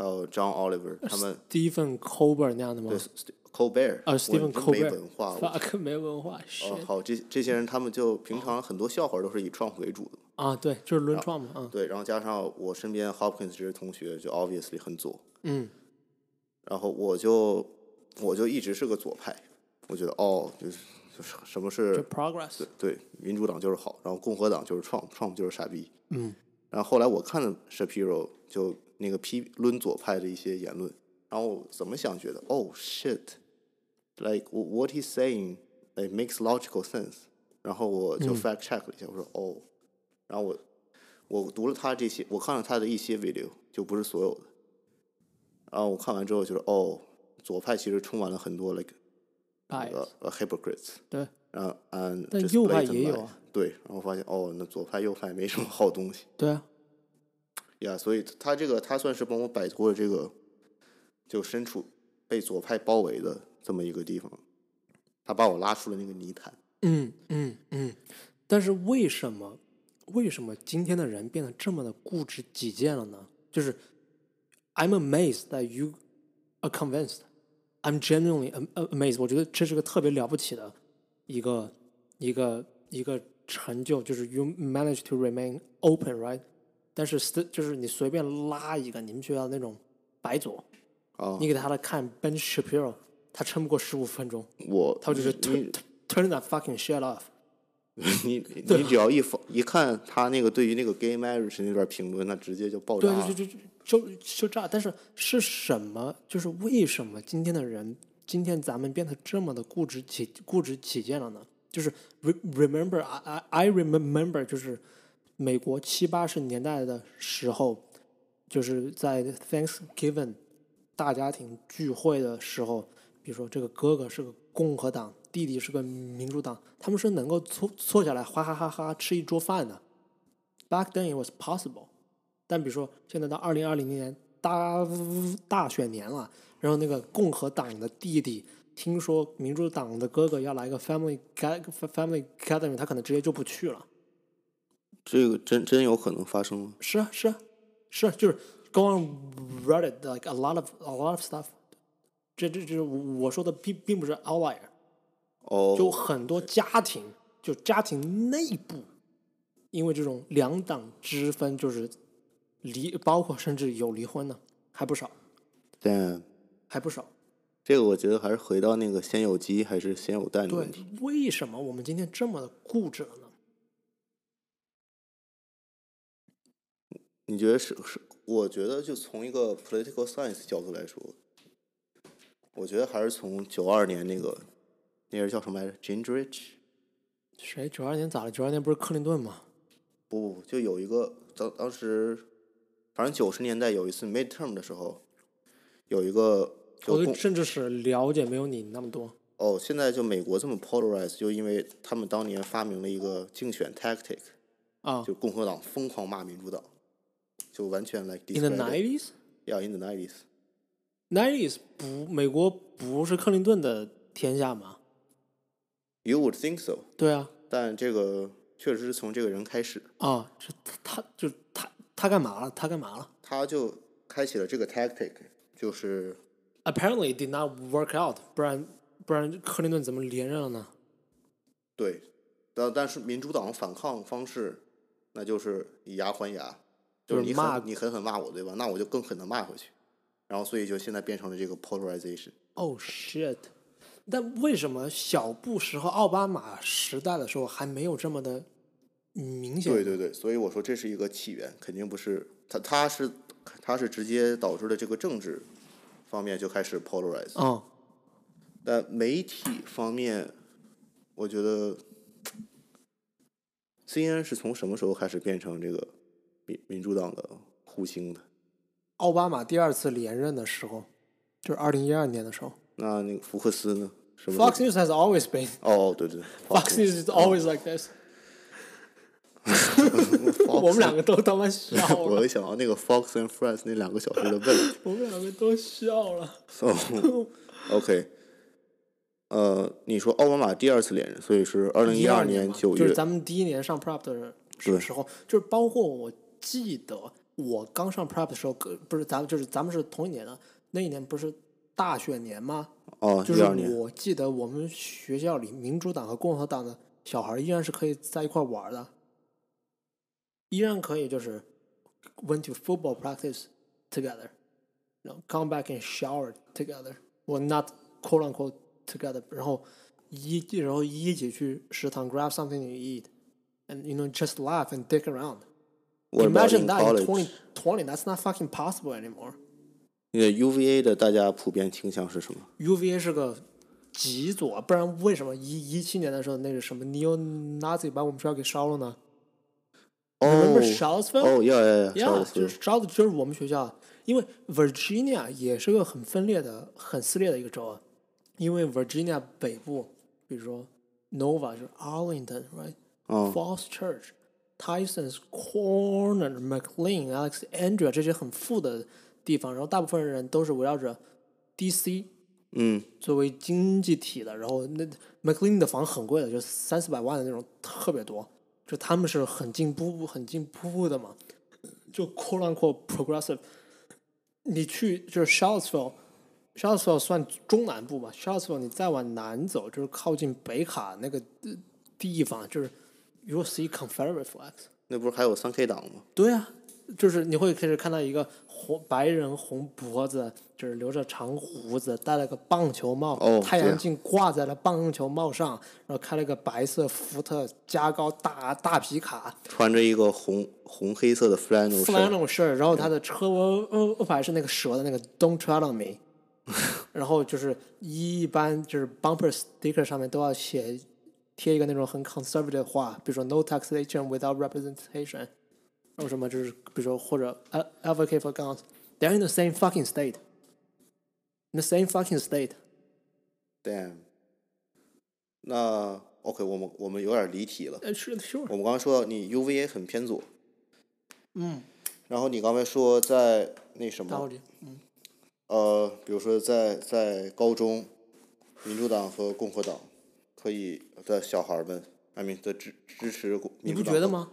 还有 John Oliver，他们，Stephen Colbert 那样的吗？对 Colbert，啊，Stephen Colbert，没文化，我 fuck 没文化哦，好，这这些人他们就平常很多笑话都是以 Trump 为主的，啊，对，就是轮创嘛，嗯。对，然后加上我身边 Hopkins 这些同学就 obviously 很左，嗯。然后我就我就一直是个左派，我觉得哦，就是就是什么是是 progress，对对，民主党就是好，然后共和党就是 Trump，Trump 就是傻逼。嗯。然后后来我看了 Shapiro 就那个批论左派的一些言论，然后我怎么想觉得，oh shit，like what he's saying like makes logical sense，然后我就 fact check 了一下，我说哦，然后我我读了他这些，我看了他的一些 video，就不是所有的，然后我看完之后觉得哦，左派其实充满了很多 like，bias，呃呃 hypocrites，对，然后 and 但右派也有啊，对，然后发现哦，那左派右派没什么好东西。对啊，呀所以他这个他算是帮我摆脱了这个，就身处被左派包围的这么一个地方，他把我拉出了那个泥潭。嗯嗯嗯，但是为什么为什么今天的人变得这么的固执己见了呢？就是 I'm amazed that you are convinced. I'm genuinely am- am- amazed. 我觉得这是个特别了不起的一个一个一个成就，就是 you manage to remain open, right？但是就是你随便拉一个你们学校那种白左，啊你给他来看 Ben Shapiro，他撑不过十五分钟，我他就是 turn turn that fucking shit off。(laughs) 你 (laughs) 你只要一放一看他那个对于那个 gay marriage 那段评论，那直接就爆炸对了。对对，就就就炸。但是是什么？就是为什么今天的人，今天咱们变得这么的固执起固执起见了呢？就是 re remember I I I remember 就是美国七八十年代的时候，就是在 Thanksgiving 大家庭聚会的时候，比如说这个哥哥是个共和党，弟弟是个民主党，他们是能够坐坐下来哈哈哈哈吃一桌饭的。Back then it was possible。但比如说现在到二零二零年大大选年了，然后那个共和党的弟弟听说民主党的哥哥要来个 family family gathering，他可能直接就不去了。这个真真有可能发生吗？是啊，是啊，是啊，就是 go on Reddit like a lot of a lot of stuff 这。这这这，我说的并并不是 outlier，哦，就很多家庭，就家庭内部，因为这种两党之分，就是离，包括甚至有离婚的，还不少，但还不少。这个我觉得还是回到那个先有鸡还是先有蛋的问题。，为什么我们今天这么的固执了呢？你觉得是是？我觉得就从一个 political science 角度来说，我觉得还是从九二年那个那人叫什么来着？Gingrich？谁？九二年咋了？九二年不是克林顿吗？不不不，就有一个当当时，反正九十年代有一次 midterm 的时候，有一个就我对共政治史了解没有你那么多。哦，现在就美国这么 polarized，就因为他们当年发明了一个竞选 tactic，啊就共和党疯狂骂民主党，就完全 like，in the discredit nineties。yeah in the nineties。nineties 不，美国不是克林顿的天下吗？You would think so，对啊，但这个确实是从这个人开始，啊，是他，他就他他干嘛了？他干嘛了他就开启了这个 tactic，就是？Apparently did not work out，不然不然克林顿怎么连任了呢？对，但但是民主党反抗方式，那就是以牙还牙，就是你骂狠你狠狠骂我，对吧？那我就更狠的骂回去，然后所以就现在变成了这个 polarization。Oh shit！但为什么小布什和奥巴马时代的时候还没有这么的明显？对对对，所以我说这是一个起源，肯定不是他，他是他是直接导致了这个政治方面就开始 polarize，、嗯，但媒体方面，我觉得 CNN 是从什么时候开始变成这个民民主党的护星的？奥巴马第二次连任的时候，就是二零一二年的时候。那那个福克斯呢？Fox News has always been 哦，对对 Fox News is always like this。(laughs) 我们两个都他妈笑了，我一想到那个 Fox and Friends 那两个小时的问题我们两个都笑了。，so OK，呃，你说奥巴马第二次连任，所以是二零一二年嘛九月，就是咱们第一年上 Prop 的对时候，就是包括我记得我刚上 prep 的时候，可不是咱们就是咱们是同一年的，那一年不是大选年吗？哦，就是我记得我们学校里民主党和共和党的小孩儿依然是可以在一块儿玩的，依然可以就是 went to football practice together, you know, come back and shower together, or not quote unquote together，然后一然后一起去食堂 grab something to eat, and you know just laugh and dick around. What Imagine in that in college？2020, that's not fucking possible anymore. 那个 UVA 的大家普遍倾向是什么？UVA 是个极左，不然为什么一一七年的时候那个什么 neo Nazi 把我们学校给烧了呢哦？Remember Charlottesville？哦，要要要就是烧的就是我们学校，因为 Virginia 也是个很分裂的、很撕裂的一个州啊。因为 Virginia 北部，比如说 Nova 就是 Arlington，right？False Church、Tyson's Corner、McLean、Alexandria 这些很富的地方，然后大部分人都是围绕着 DC 嗯，作为经济体的，然后那 McLean 的房很贵的，就三四百万的那种特别多，就他们是很进步、很进步的嘛，就 quote unquote progressive。你去就是 Charlottesville，Charlottesville 算中南部吧，Charlottesville 你再往南走就是靠近北卡那个呃地方，就是 you see Confederate flags。那不是还有三 K 党吗？对啊，就是你会开始看到一个红白人红脖子，就是留着长胡子，戴了个棒球帽，哦太阳镜挂在了棒球帽上，然后开了个白色福特加高大大皮卡穿着一个红红黑色的 flannel shirt，然后他的车牌是那个蛇的那个 Don't tread on me，(laughs) 然后就是一般就是 bumper sticker 上面都要写贴一个那种很 conservative 的话，比如说 no taxation without representation，然后什么就是比如说或者 advocate for guns，they're in the same fucking state，in the same fucking state。Damn。那 OK，我们我们有点离题了。呃，是 sure，我们刚刚说你 UVA 很偏左，嗯，然后你刚才说在那什么，打火机，呃，比如说在在高中，民主党和共和党可以的小孩们，I mean 的支支持你民主党和？不觉得吗？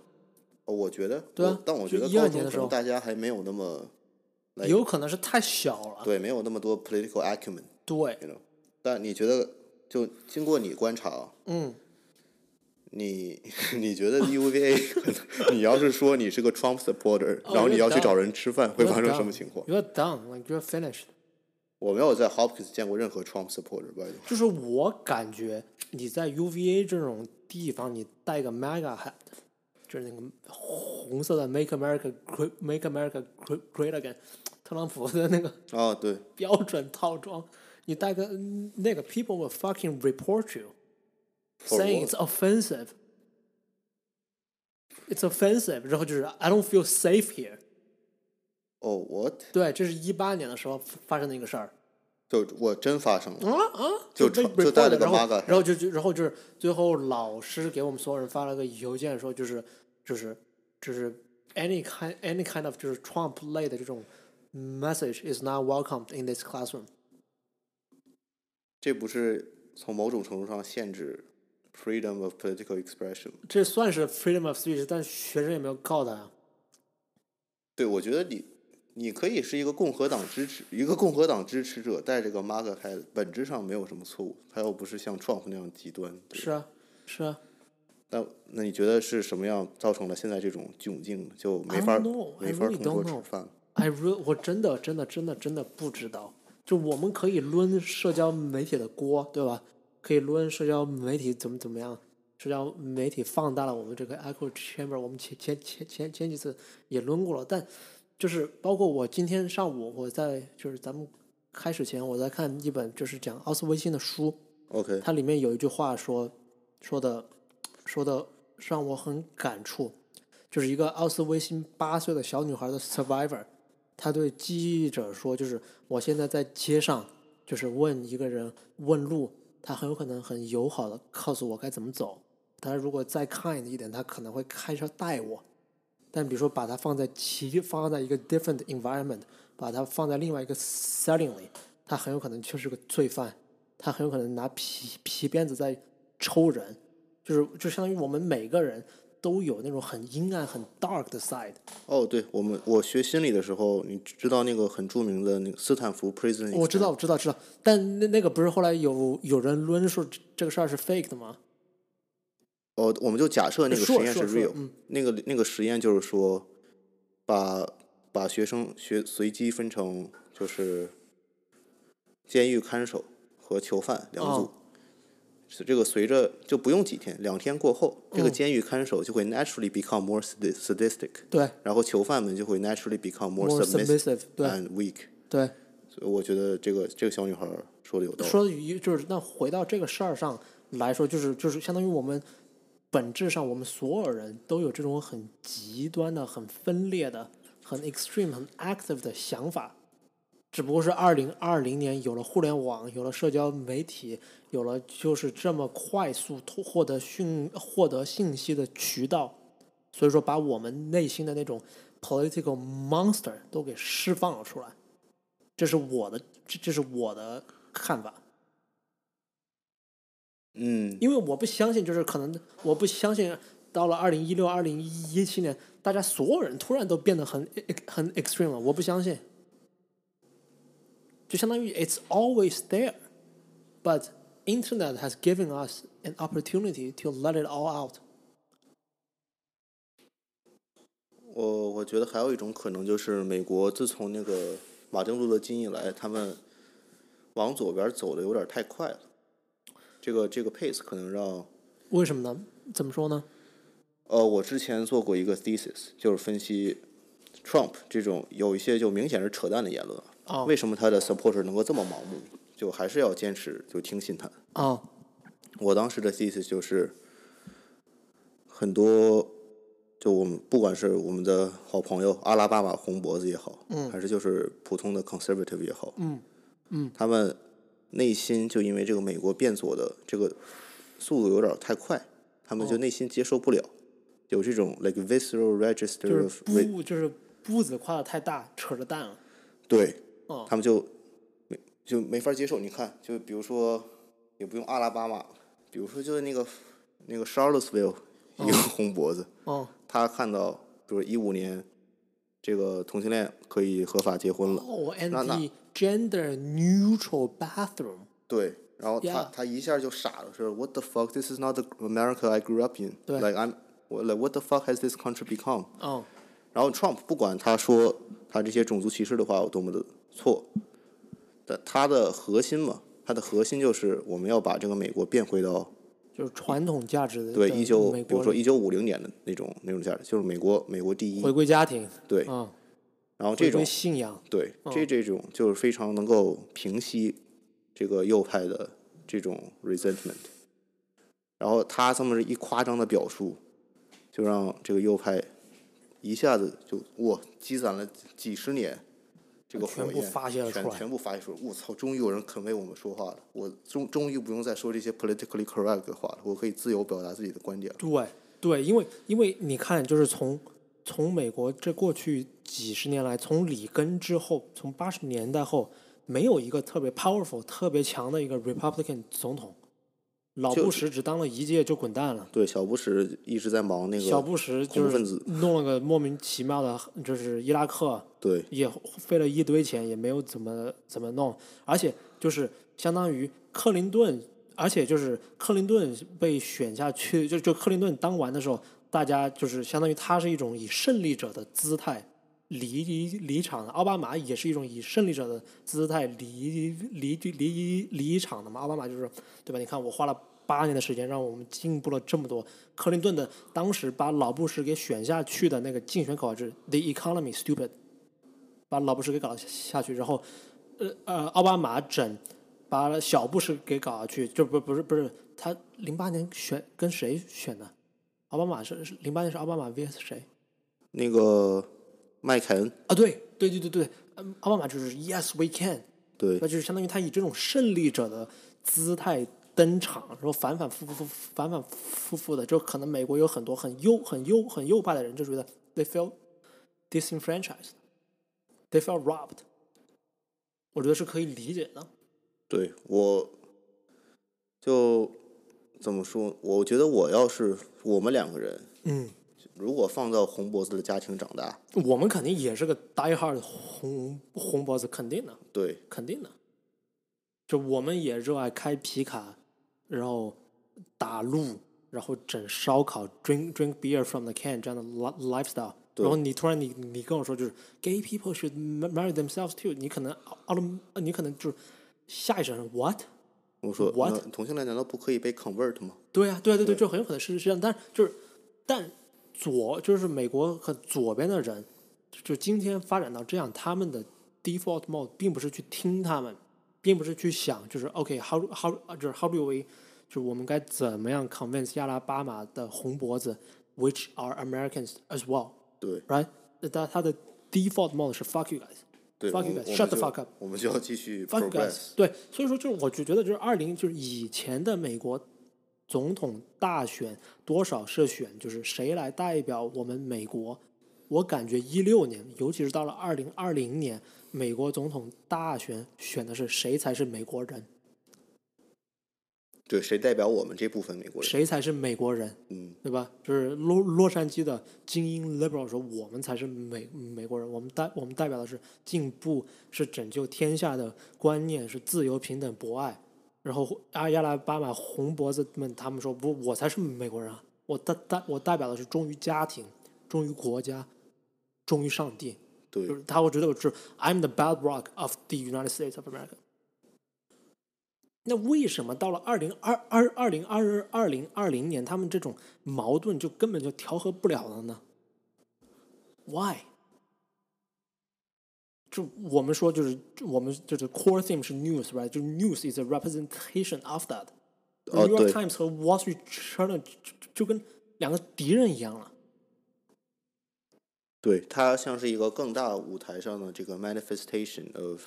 哦，我觉得，对但我就12觉得高年的时候大家还没有那么有可能是太小了，对，没有那么多 political acumen，对，you know。但你觉得，就经过你观察啊，嗯，你 (laughs) 你觉得 (laughs) UVA，你要是说你是个 Trump supporter，、哦然后你要去找人吃饭，会发生什么情况？You're done, like you're finished。我没有在 Hopkins 见过任何 Trump supporter，by the way 就是我感觉你在 UVA 这种地方，你戴个 MAGA hat，就是那个红色的 Make America Great Make America Great Great Again，特朗普的那个哦，对，标准套装，你戴个嗯那个 people will fucking report you For saying what? it's offensive。It's offensive，然后就是 I don't feel safe here。 哦，what？对，这是一八年的时候发生的一个事儿。就我真发生了，啊啊！就就带了个然后 MAGA 然后就就然后就是最后老师给我们所有人发了个邮件，说就是就是就是 any kind any kind of 就是 Trump 类的这种 message is not welcomed in this classroom。这不是从某种程度上限制 freedom of political expression？这算是 freedom of speech，但学生也没有告他呀。对，我觉得你你可以是一个共和党支持一个共和党支持者，带这个 MAGA 开，本质上没有什么错误，他又不是像 Trump 那样极端。是啊，是啊。那那你觉得是什么样造成了现在这种窘境，就没法没法 really 同桌吃饭？I re 我真的真的真的真的不知道，就我们可以抡社交媒体的锅，对吧？可以抡社交媒体怎么怎么样，社交媒体放大了我们这个 echo chamber，我们前前前前前几次也抡过了，但就是包括我今天上午我在就是咱们开始前我在看一本就是讲奥斯维辛的书，OK，它里面有一句话说说的说的让我很感触，就是一个奥斯维辛八岁的小女孩的 survivor，她对记者说，就是我现在在街上，就是问一个人问路，他很有可能很友好的告诉我该怎么走，他如果再 kind 一点，他可能会开车带我。但比如说把它放在其放在一个 different environment，把它放在另外一个 setting 里，他很有可能就是个罪犯，他很有可能拿皮皮鞭子在抽人，就是就相当于我们每个人都有那种很阴暗、很 dark 的 side。哦，对，我们我学心理的时候，你知道那个很著名的那个斯坦福 prison？我知道，我知道，知道。但那那个不是后来有有人论述这个事儿是 fake 的吗？哦，我们就假设那个实验是 real，嗯、那个那个实验就是说，把把学生学随机分成就是监狱看守和囚犯两组。哦是这个随着就不用几天，两天过后，这个嗯监狱看守就会 naturally become more sadistic，对然后囚犯们就会 naturally become more，more submissive and weak。对。所以我觉得这个这个小女孩说的有道理。说的于就是那回到这个事儿上来说，就是就是相当于我们本质上我们所有人都有这种很极端的、很分裂的、很 extreme、很 active 的想法，只不过是二零二零年有了互联网，有了社交媒体，有了就是这么快速获获得讯获得信息的渠道，所以说把我们内心的那种 political monster 都给释放了出来。这是我的，这这是我的看法。嗯，因为我不相信，就是可能我不相信，到了二零一六、二零一七年，大家所有人突然都变得很很 extreme 了，我不相信。就相当于 it's always there，but internet has given us an opportunity to let it all out。我我觉得还有一种可能就是美国自从那个马丁路德金以来，他们往左边走的有点太快了。这个这个 pace 可能让为什么呢？怎么说呢？呃，我之前做过一个 thesis，就是分析 Trump 这种有一些就明显是扯淡的言论，哦为什么他的 supporter 能够这么盲目，就还是要坚持就听信他。啊，我当时的 thesis 就是很多，就我们不管是我们的好朋友阿拉巴马红脖子也好，嗯还是就是普通的 conservative 也好，嗯嗯，他们内心就因为这个美国变左的这个速度有点太快，他们就哦内心接受不了，有这种 like visceral register 是 of re- 步就是步子跨的太大，扯着蛋了。对，哦他们就没就没法接受。你看，就比如说，也不用阿拉巴马，比如说就是那个那个 Charlottesville 一个红脖子，哦他看到比如一五年这个同性恋可以合法结婚了，那那 gender neutral bathroom。对，然后他他一下就傻了，说 What the fuck? This is not the America I grew up in. 对 Like I'm like what the fuck has this country become? 哦然后 Trump 不管他说他这些种族歧视的话有多么的错，但他的核心嘛，他的核心就是我们要把这个美国变回到就是传统价值的的对一九，比如说一九五零年的那种那种价值，就是美国美国第一回，归家庭，对，啊，然后这种信仰，对这这种就是非常能够平息这个右派的这种 resentment，然后他这么一夸张的表述，就让这个右派一下子就哇积攒了几十年，这个全部火焰发泄了出来全全部发泄出来。我操，终于有人肯为我们说话了，我终终于不用再说这些 politically correct 的话了，我可以自由表达自己的观点了。对对，因为因为你看，就是从从美国这过去几十年来，从里根之后，从八十年代后，没有一个特别 powerful、特别强的一个 Republican 总统。老布什只当了一届就滚蛋了，对，小布什一直在忙那个小布什就是弄了个莫名其妙的，就是伊拉克，(laughs) 对也费了一堆钱，也没有怎么怎么弄，而且就是相当于克林顿，而且就是克林顿被选下去，就就克林顿当完的时候，大家就是相当于他是一种以胜利者的姿态离离离场的，奥巴马也是一种以胜利者的姿态离离离离场的嘛，奥巴马就是对吧？你看我花了。八年的时间让我们进步了这么多。克林顿的当时把老布什给选下去的那个竞选口号是 “The economy stupid”，把老布什给搞下去，然后，呃呃，奥巴马整把小布什给搞下去，就不不是不是他零八年选跟谁选的？奥巴马是零八年是奥巴马 vs 谁？那个麦凯恩，啊，对对对对对，嗯，奥巴马就是 Yes we can，对。那就是相当于他以这种胜利者的姿态登场，然后反反复复反反复复的，就可能美国有很多很右很右很右派的人就觉得 they feel disenfranchised，they feel robbed，我觉得是可以理解的。对我，就怎么说？我觉得我要是我们两个人嗯，如果放到红脖子的家庭长大，我们肯定也是个 die hard 红红脖子，肯定的，对肯定的。就我们也热爱开皮卡，然后打路，然后整烧烤，drink drink beer from the can 这样的 li- lifestyle。然后你突然你你跟我说就是 gay people should ma- marry themselves too，你可能 out 你可能就是下一声 what？我说 What？那同性恋难道不可以被 convert 吗？对啊，对对对，对就很有可能是是这样，但是就是，但左就是美国和左边的人，就今天发展到这样，他们的 default mode 并不是去听他们，并不是去想，就是 OK，how、how 就是 how do we，就是我们该怎么样 convince 亚拉巴马的红脖子，which are Americans as well，对，right，那他他的 default mode 是 fuck you guys。对 Fuck you shut the fuck up 我们就要继续 (laughs) Fuck you guys progress。对，所以说就是我就觉得就是二零就是以前的美国总统大选多少是选就是谁来代表我们美国，我感觉一六年，尤其是到了二零二零年，美国总统大选选的是谁才是美国人，对，谁代表我们这部分美国人？谁才是美国人，嗯，对吧？就是洛洛杉矶的精英 liberal 说我们才是美美国人，我们代我们代表的是进步，是拯救天下的观念，是自由平等博爱。然后阿亚拉巴马红脖子们他们说不，我才是美国人啊！我代代我代表的是忠于家庭，忠于国家，忠于上帝。对就是他会觉得我是 I'm the bedrock of the United States of America。那为什么到了二零二二二零二二零二零年，他们这种矛盾就根本就调和不了了呢？Why？就我们说，就是我们就是 core theme 是 news，right？就是 news is a representation of that。哦 New York 对 Times 和 Wall Street Journal 就就就跟两个敌人一样了。对，它像是一个更大舞台上的这个 manifestation of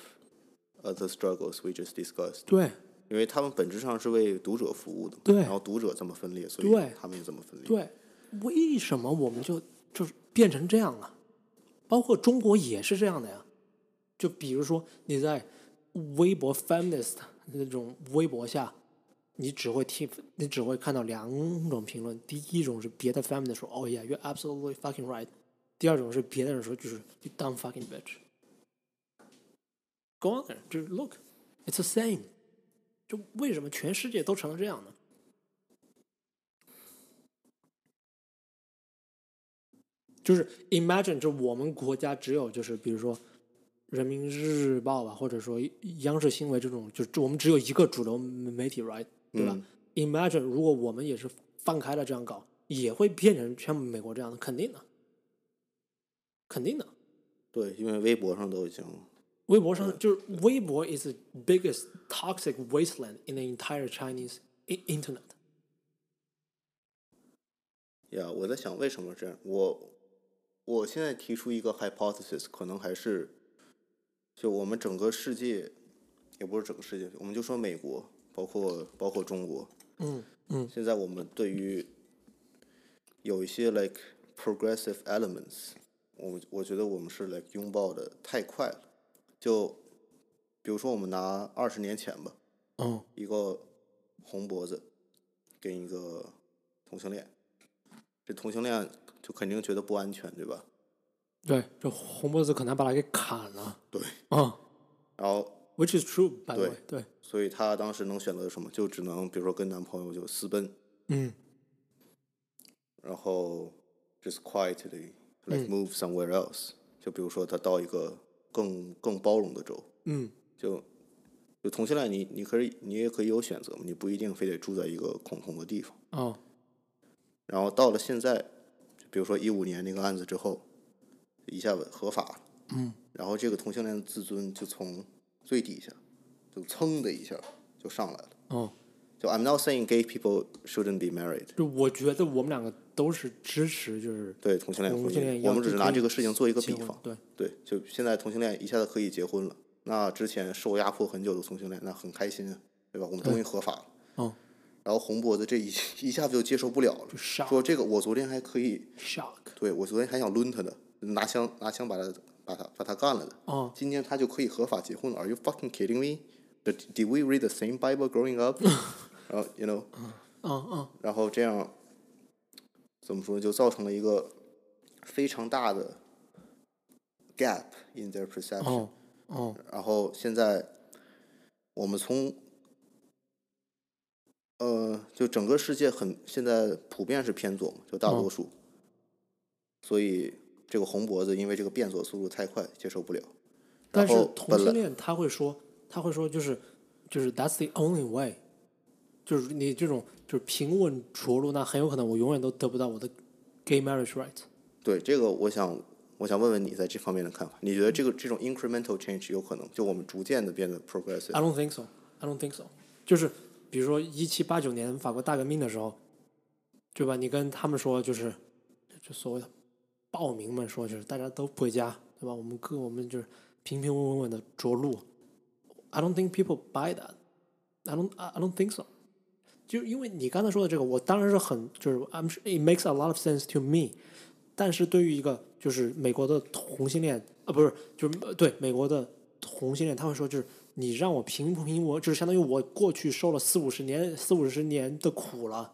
uh, the struggles we just discussed。对因为他们本质上是为读者服务的，对然后读者这么分裂，所以他们也这么分裂。对，为什么我们就就是变成这样了？包括中国也是这样的呀。就比如说你在微博 feminist 那种微博下，你只会听，你只会看到两种评论。第一种是别的 feminist 说，Oh yeah, you're absolutely fucking right。第二种是别的人说，就是 you dumb fucking bitch。Go on there，就是 look，it's the same。就为什么全世界都成了这样呢？就是 imagine，就我们国家只有就是比如说人民日报吧，或者说央视新闻这种，就就我们只有一个主流媒体，right，对吧、i m a g i n e 如果我们也是放开了这样搞，也会变成像美国这样的，肯定的，肯定的。对，因为微博上都已经微博上就是微博 is the biggest toxic wasteland in the entire Chinese i- internet。呀我在想为什么这样？我我现在提出一个 hypothesis，可能还是就我们整个世界，也不是整个世界，我们就说美国，包括包括中国，嗯嗯，现在我们对于有一些 like progressive elements，我我觉得我们是 like 拥抱的太快了。 就比如说我们拿二十年前吧，嗯一个红脖子跟一个同性恋，这同性恋就肯定觉得不安全，对吧？对，这红脖子可能把他给砍了。对，(laughs) 嗯然后，which is true 对。对，所以她当时能选择什么，就只能比如说跟男朋友就私奔，嗯然后 just quietly like move somewhere else，、就比如说她到一个更更包容的州，嗯就就同性恋你你可以你也可以有选择嘛，你不一定非得住在一个恐同的地方。哦然后到了现在，比如说一五年那个案子之后，一下子合法了，嗯，然后这个同性恋的自尊就从最底下，就噌的一下就上来了。哦，就 I'm not saying gay people shouldn't be married，就我觉得我们两个都是支持，就是对同性恋婚姻，我们只是拿这个事情做一个比方。对，对，就现在同性恋一下子可以结婚了，那之前受压迫很久的同性恋，那很开心啊，对吧？我们终于合法了。嗯然后红脖子这一一下子就接受不了了，说这个我昨天还可以，shock。对我昨天还想抡他的，拿枪拿枪把他把他把他干了的。嗯今天他就可以合法结婚了？Are you fucking kidding me? Did did we read the same Bible growing up? (laughs) 然后 you know，嗯嗯然后这样，怎么说，就造成了一个非常大的 gap in their perception。哦哦。然后现在我们从呃，就整个世界很现在普遍是偏左嘛，就大多数，所以这个红脖子因为这个变左速度太快，接受不了。但是同性恋他会说，他会说就是就是 that's the only way，就是你这种就是平稳着陆，那很有可能我永远都得不到我的 gay marriage right。对这个，我想我想问问你在这方面的看法，你觉得这个这种 incremental change 有可能就我们逐渐的变得 progressive？I don't think so. I don't think so. 就是比如说一七八九年法国大革命的时候，对吧？你跟他们说就是就所谓的暴民们说就是大家都回家，对吧？我们各我们就是平平稳稳的着陆。I don't think people buy that. I don't I I don't think so. 就因为你刚才说的这个，我当然是很就是 I'm sure it makes a lot of sense to me。但是对于一个就是美国的同性恋啊，不是就是对美国的同性恋，他会说就是你让我平不平我就是相当于我过去受了四五十年四五十年的苦了，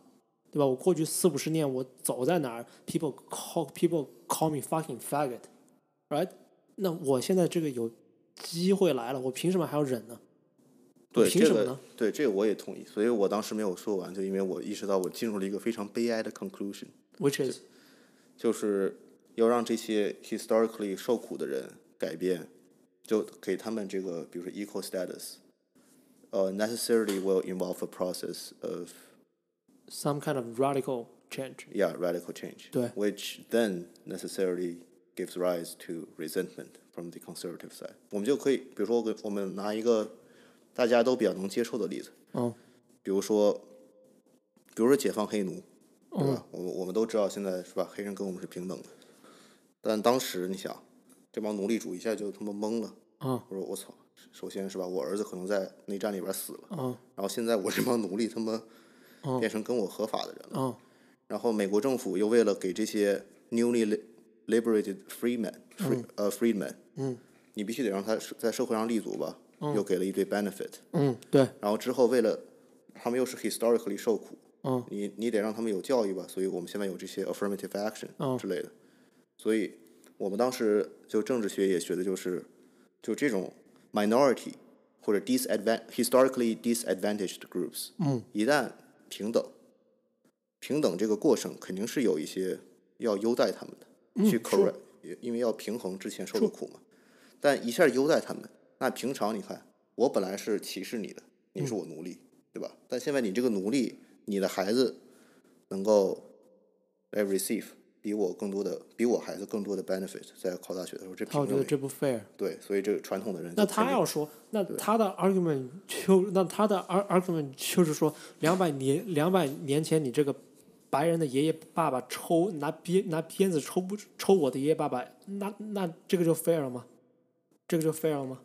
对吧？我过去四五十年我走在哪儿，people call people call me fucking faggot，right？那我现在这个有机会来了，我凭什么还要忍呢？对这个凭什么呢？对这个我也同意，所以我当时没有说完，就因为我意识到我进入了一个非常悲哀的 conclusion。Which is 就是要让这些 historically 受苦的人改变，就给他们这个，比如说 equal status，呃、necessarily will involve a process of some kind of radical change。yeah radical change，对，which then necessarily gives rise to resentment from the conservative side。我们就可以，比如说我给我们拿一个大家都比较能接受的例子，嗯比如说，比如说解放黑奴，对吧？我们我们都知道现在是吧，黑人跟我们是平等的，但当时你想，这帮奴隶主一下就他妈懵了，嗯我说我操，首先是吧，我儿子可能在内战里边死了，嗯然后现在我这帮奴隶他妈变成跟我合法的人了，嗯然后美国政府又为了给这些 newly li- liberated freemen free 呃 freedmen，嗯。你必须得让他在社会上立足吧，又给了一堆 benefit，嗯，对，然后之后为了他们又是 historically 受苦，嗯。你你得让他们有教育吧，所以我们现在有这些 affirmative action 嗯。之类的，所以我们当时就政治学也学的就是，就这种 minority 或者 disadvant historically disadvantaged groups，嗯，一旦平等，平等这个过程肯定是有一些要优待他们的，去 correct，因为要平衡之前受的苦嘛，但一下优待他们，那平常你看，我本来是歧视你的，你是我奴隶，对吧？但现在你这个奴隶，你的孩子能够来 receive 比我更多的，比我孩子更多的 benefit，在考大学的时候，这凭什么他觉得？这不 fair。对，所以这个传统的人那他要说，那他的 argument 就那他的 ar argument 就是说，两百年两百年前你这个白人的爷爷爸爸抽拿鞭拿鞭子抽不抽我的爷爷爸爸，那那这个就 fair 了吗？这个就 fair 了吗？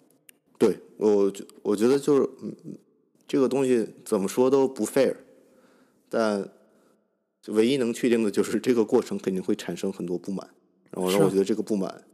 对我觉我觉得就是，嗯，嗯这个东西怎么说都不 fair，但唯一能确定的就是这个过程肯定会产生很多不满，然后让我觉得这个不满，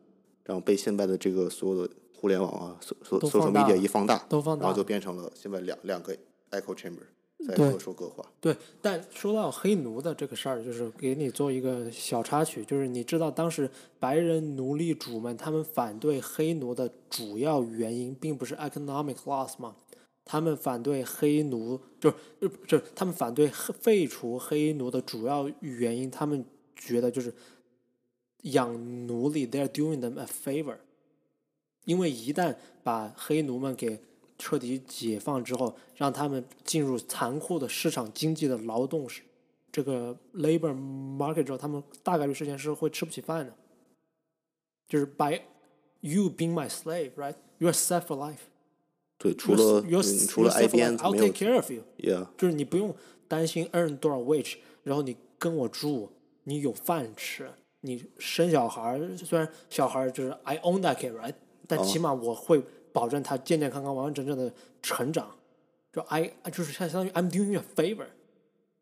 然后被现在的这个所有的互联网啊、所所都 social media 一放大，都放大然后就变成了现在两两个 echo chamber 各说各话。对，但说到黑奴的这个事儿，就是给你做一个小插曲，就是你知道当时白人奴隶主们他们反对黑奴的主要原因，并不是 economic loss 吗？他们反对黑奴，就是就就是他们反对废除黑奴的主要原因，他们觉得就是养奴隶，they're doing them a favor，因为一旦把黑奴们给彻底解放之后，让他们进入残酷的市场经济的劳动市这个 labor market 之后，他们大概率事件是会吃不起饭的。就是 by you being my slave, right? You are set for life. 对，除了 you're set for IBM life. I'll take care of you.，Yeah，就是你不用担心 earn 多少 wage，然后你跟我住，你有饭吃，你生小孩，虽然小孩就是 I own that kid right，但起码我会保证他健健康康、完完整整的成长。就 I 就是相相当于 I'm doing you a favor，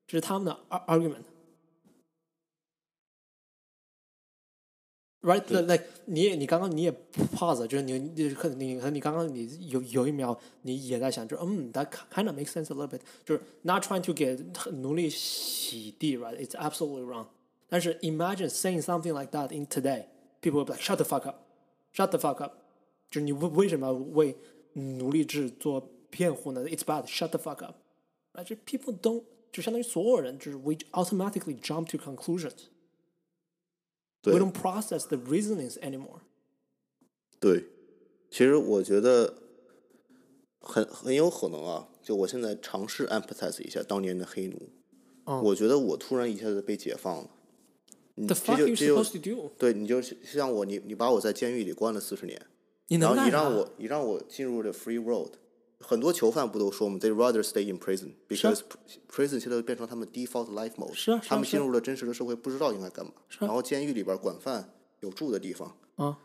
这是他们的 ar- argument。Right, like 你也你刚刚你也 pause，就是你你可能你可能你刚刚你有有一秒你也在想，就嗯，that kind of makes sense a little bit，就是 not trying to get 奴隶洗地，right? It's absolutely wrong。 但是 imagine saying something like that in today, people will be like, shut the fuck up, shut the fuck up. 就是你为为什么要为奴隶制做辩护呢？It's bad, shut the fuck up. 啊，这 people don't 就相当于所有人就是 we automatically jump to conclusions. We don't process the reasonings anymore. 对，其实我觉得很很有可能啊，就我现在尝试 empathize 一下当年的黑奴，嗯我觉得我突然一下子被解放了。你 The 这 fuck 就 you 这就 supposed to do? 对，你就像我，你你把我在监狱里关了四十年，你能干啥然后你让我你让我进入了 free world，很多囚犯不都说吗？They rather stay in prison 是啊 because prison 现在变成他们 default life mode，是啊是啊他们是啊进入了真实的社会，不知道应该干嘛。是啊然后监狱里边管饭有住的地方，啊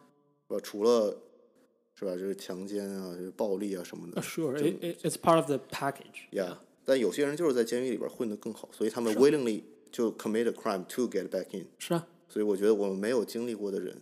是吧？除了是吧，就是强奸啊、就是暴力啊什么的。？Sure, it, it, it's part of the package. 呀但有些人就是在监狱里边混得更好，所以他们 willingly 就 commit a crime to get back in。是啊，所以我觉得我们没有经历过的人，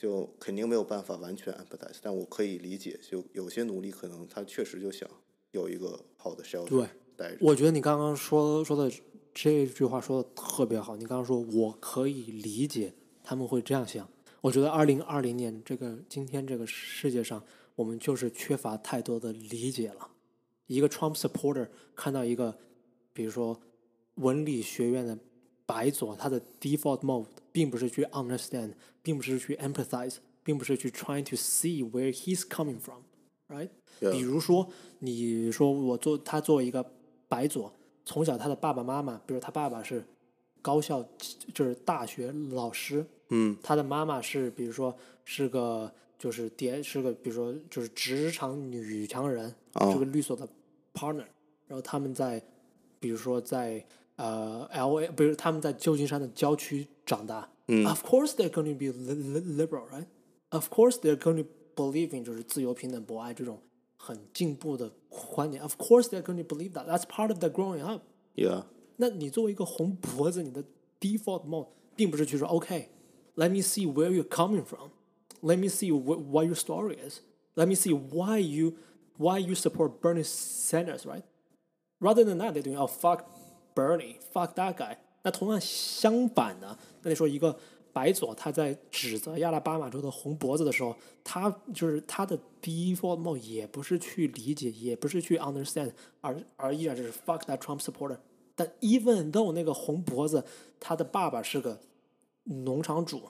就肯定没有办法完全 empathize。但我可以理解，就有些奴隶可能他确实就想有一个好的 shelter 对待着。我觉得你刚刚说说的这句话说的特别好。你刚刚说我可以理解他们会这样想。我觉得二零二零年这个今天这个世界上，我们就是缺乏太多的理解了。一个 Trump supporter 看到一个，比如说文理学院的白左，他的 default mode 并不是去 understand，并不是去 empathize，并不是去 trying to see where he's coming from，right？Yeah. 比如说，你说我做他作为一个白左，从小他的爸爸妈妈，比如他爸爸是高校就是大学老师，嗯，他的妈妈是比如说是个就是爹是个比如说就是职场女强人，哦是个律所的 partner，然后他们在比如说在呃 L A，比如他们在旧金山的郊区长大、Of course they're going to be li- li- liberal, right? Of course they're going to believe in 就是自由、平等、博爱这种很进步的观点。Of course they're going to believe that. That's part of their growing up. Yeah，那你作为一个红脖子，你的 default mode 并不是去说 OK，let、me see where you're coming from，let me see wh what your story is，let me see why you why you support Bernie Sanders，right？Rather than that, they're doing oh fuck Bernie, fuck that guy。那同样相反的，那你说一个白左他在指责亚拉巴马州的红脖子的时候，他就是他的 default mode 也不是去理解，也不是去 understand，而而依然就是 fuck that Trump supporter。但 even though 那个红脖子他的爸爸是个农场主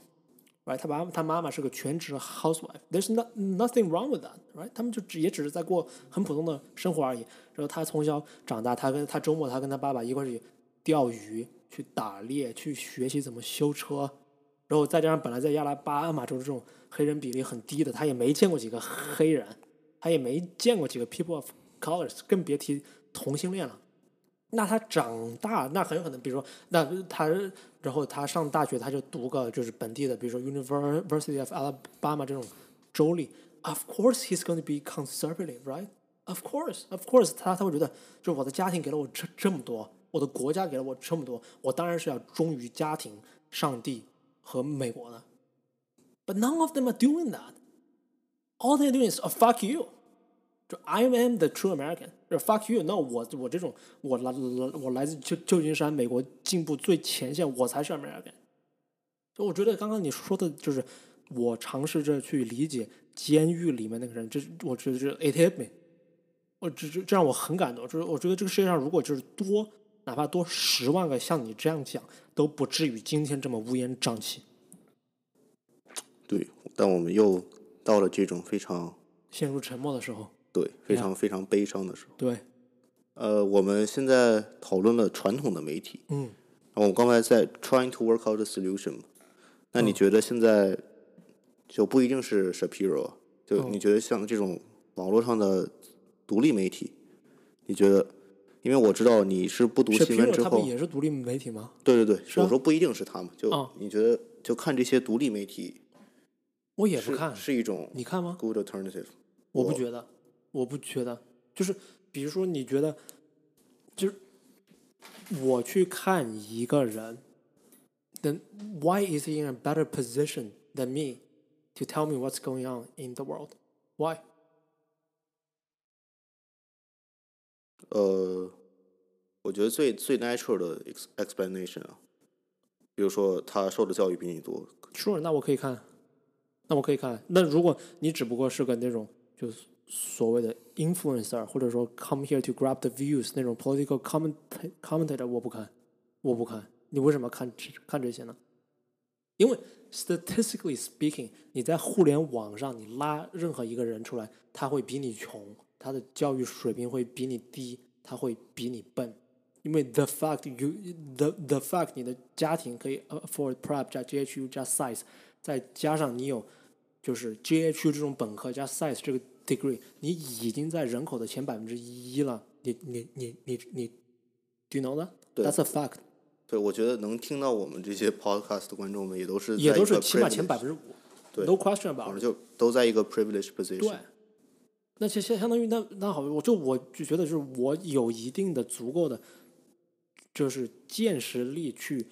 他爸他妈妈是个全职 housewife，there's not nothing wrong with that，right？他们就只也只是在过很普通的生活而已。然后他从小长大，他跟他周末他跟他爸爸一块去钓鱼、去打猎、去学习怎么修车，然后再加上本来在亚拉巴马州这种黑人比例很低的，他也没见过几个黑人，他也没见过几个 people of colors，更别提同性恋了。那他长大，那很有可能，比如说，那他，然后他上大学，他就读个就是本地的，比如说 University of Alabama 这种州立。Of course, he's going to be conservative, right? Of course, of course，他他会觉得，就是我的家庭给了我这这么多，我的国家给了我这么多，我当然是要忠于家庭、上帝和美国的。But none of them are doing that. All they're doing is, oh, fuck you. 就 I am the true American，就 Fuck you，那我我这种我来来我来自旧旧金山，美国进步最前线，我才是 American。就我觉得刚刚你说的就是我尝试着去理解监狱里面那个人，这我觉得这 it hit me，我这这这让我很感动。就是我觉得这个世界上如果就是多哪怕多十万个像你这样讲，都不至于今天这么乌烟瘴气。对，但我们又到了这种非常陷入沉默的时候，对非常非常悲伤的时候。对，呃，我们现在讨论了传统的媒体，嗯，我们刚才在 trying to work out the solution 嘛，那你觉得现在就不一定是 Shapiro，就你觉得像这种网络上的独立媒体，你觉得？因为我知道你是不读新闻之后也是独立媒体吗？对对对，我说不一定是他们，就哦你觉得就看这些独立媒体我也不看，是一种你看吗？good alternative。我不觉得，我不觉得，就是比如说，你觉得，就是我去看一个人，then why is he in a better position than me to tell me what's going on in the world? Why? 呃，我觉得最最 natural 的 ex explanation 啊，比如说他受的教育比你多，Sure，那我可以看，那我可以看。那如果你只不过是个那种就是所谓的 influencer，或者说 come here to grab the views 那种 political comment commentator，我不看，我不看。你为什么看这看这些呢？因为 statistically speaking，你在互联网上你拉任何一个人出来，他会比你穷，他的教育水平会比你低，他会比你笨。因为 the fact you the the fact 你的家庭可以 afford prep 加 GHU 加 size，再加上你有就是 GHU 这种本科加 size 这个 degree，你已经在人口的前百分之一了。你你你你你，do you know that？对 That's a fact。对，我觉得能听到我们这些 podcast 的观众们也都是也都是起码前百分之五对，no question 反 about 正。就都在一个 privileged position。对，那其实相当于那那好，我就我就觉得就是我有一定的足够的，就是见识力去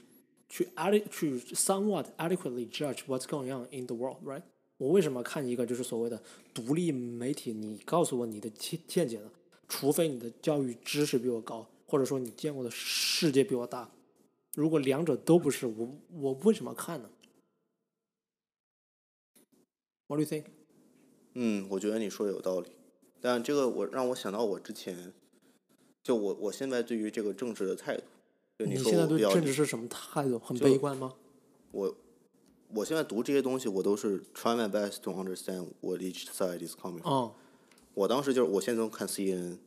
去 ade 去 somewhat adequately judge what's going on in the world，right？我为什么看一个就是所谓的独立媒体？你告诉我你的见见解呢？除非你的教育知识比我高，或者说你见过的世界比我大。如果两者都不是，我我为什么看呢？What do you think？嗯，我觉得你说的有道理，但这个我让我想到我之前，就我我现在对于这个政治的态度，就你现在对政治是什么态度？很悲观吗？我我现在读这些东西，我都是 try my best to understand what each side is coming 我当时就是我现在从看 CNN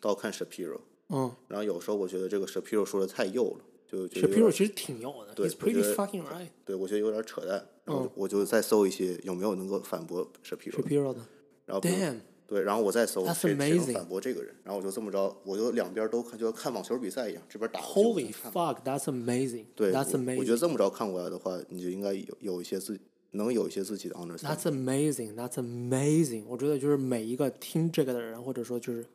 到看 Shapiro，嗯然后有时候我觉得这个 Shapiro 说的太幼了，就觉得，Shapiro 其实挺幼的对我觉得 fucking right。对我觉得有点扯淡，然嗯后我就再搜一些有没有能够反驳 Shapiro，Shapiro 的然后，Damn，对，然后我再搜 That's 谁谁能 amazing 反驳这个人，然后我就这么着，我就两边都看，就跟看网球比赛一样，这边打 Holy 再看 fuck，that's amazing。对 That's 我我 amazing。我觉得这么着看过来的话，你就应该有有一些自能有一些自己的 understanding。That's amazing. That's amazing. 我觉得就是每一个听这个的人，或者说就是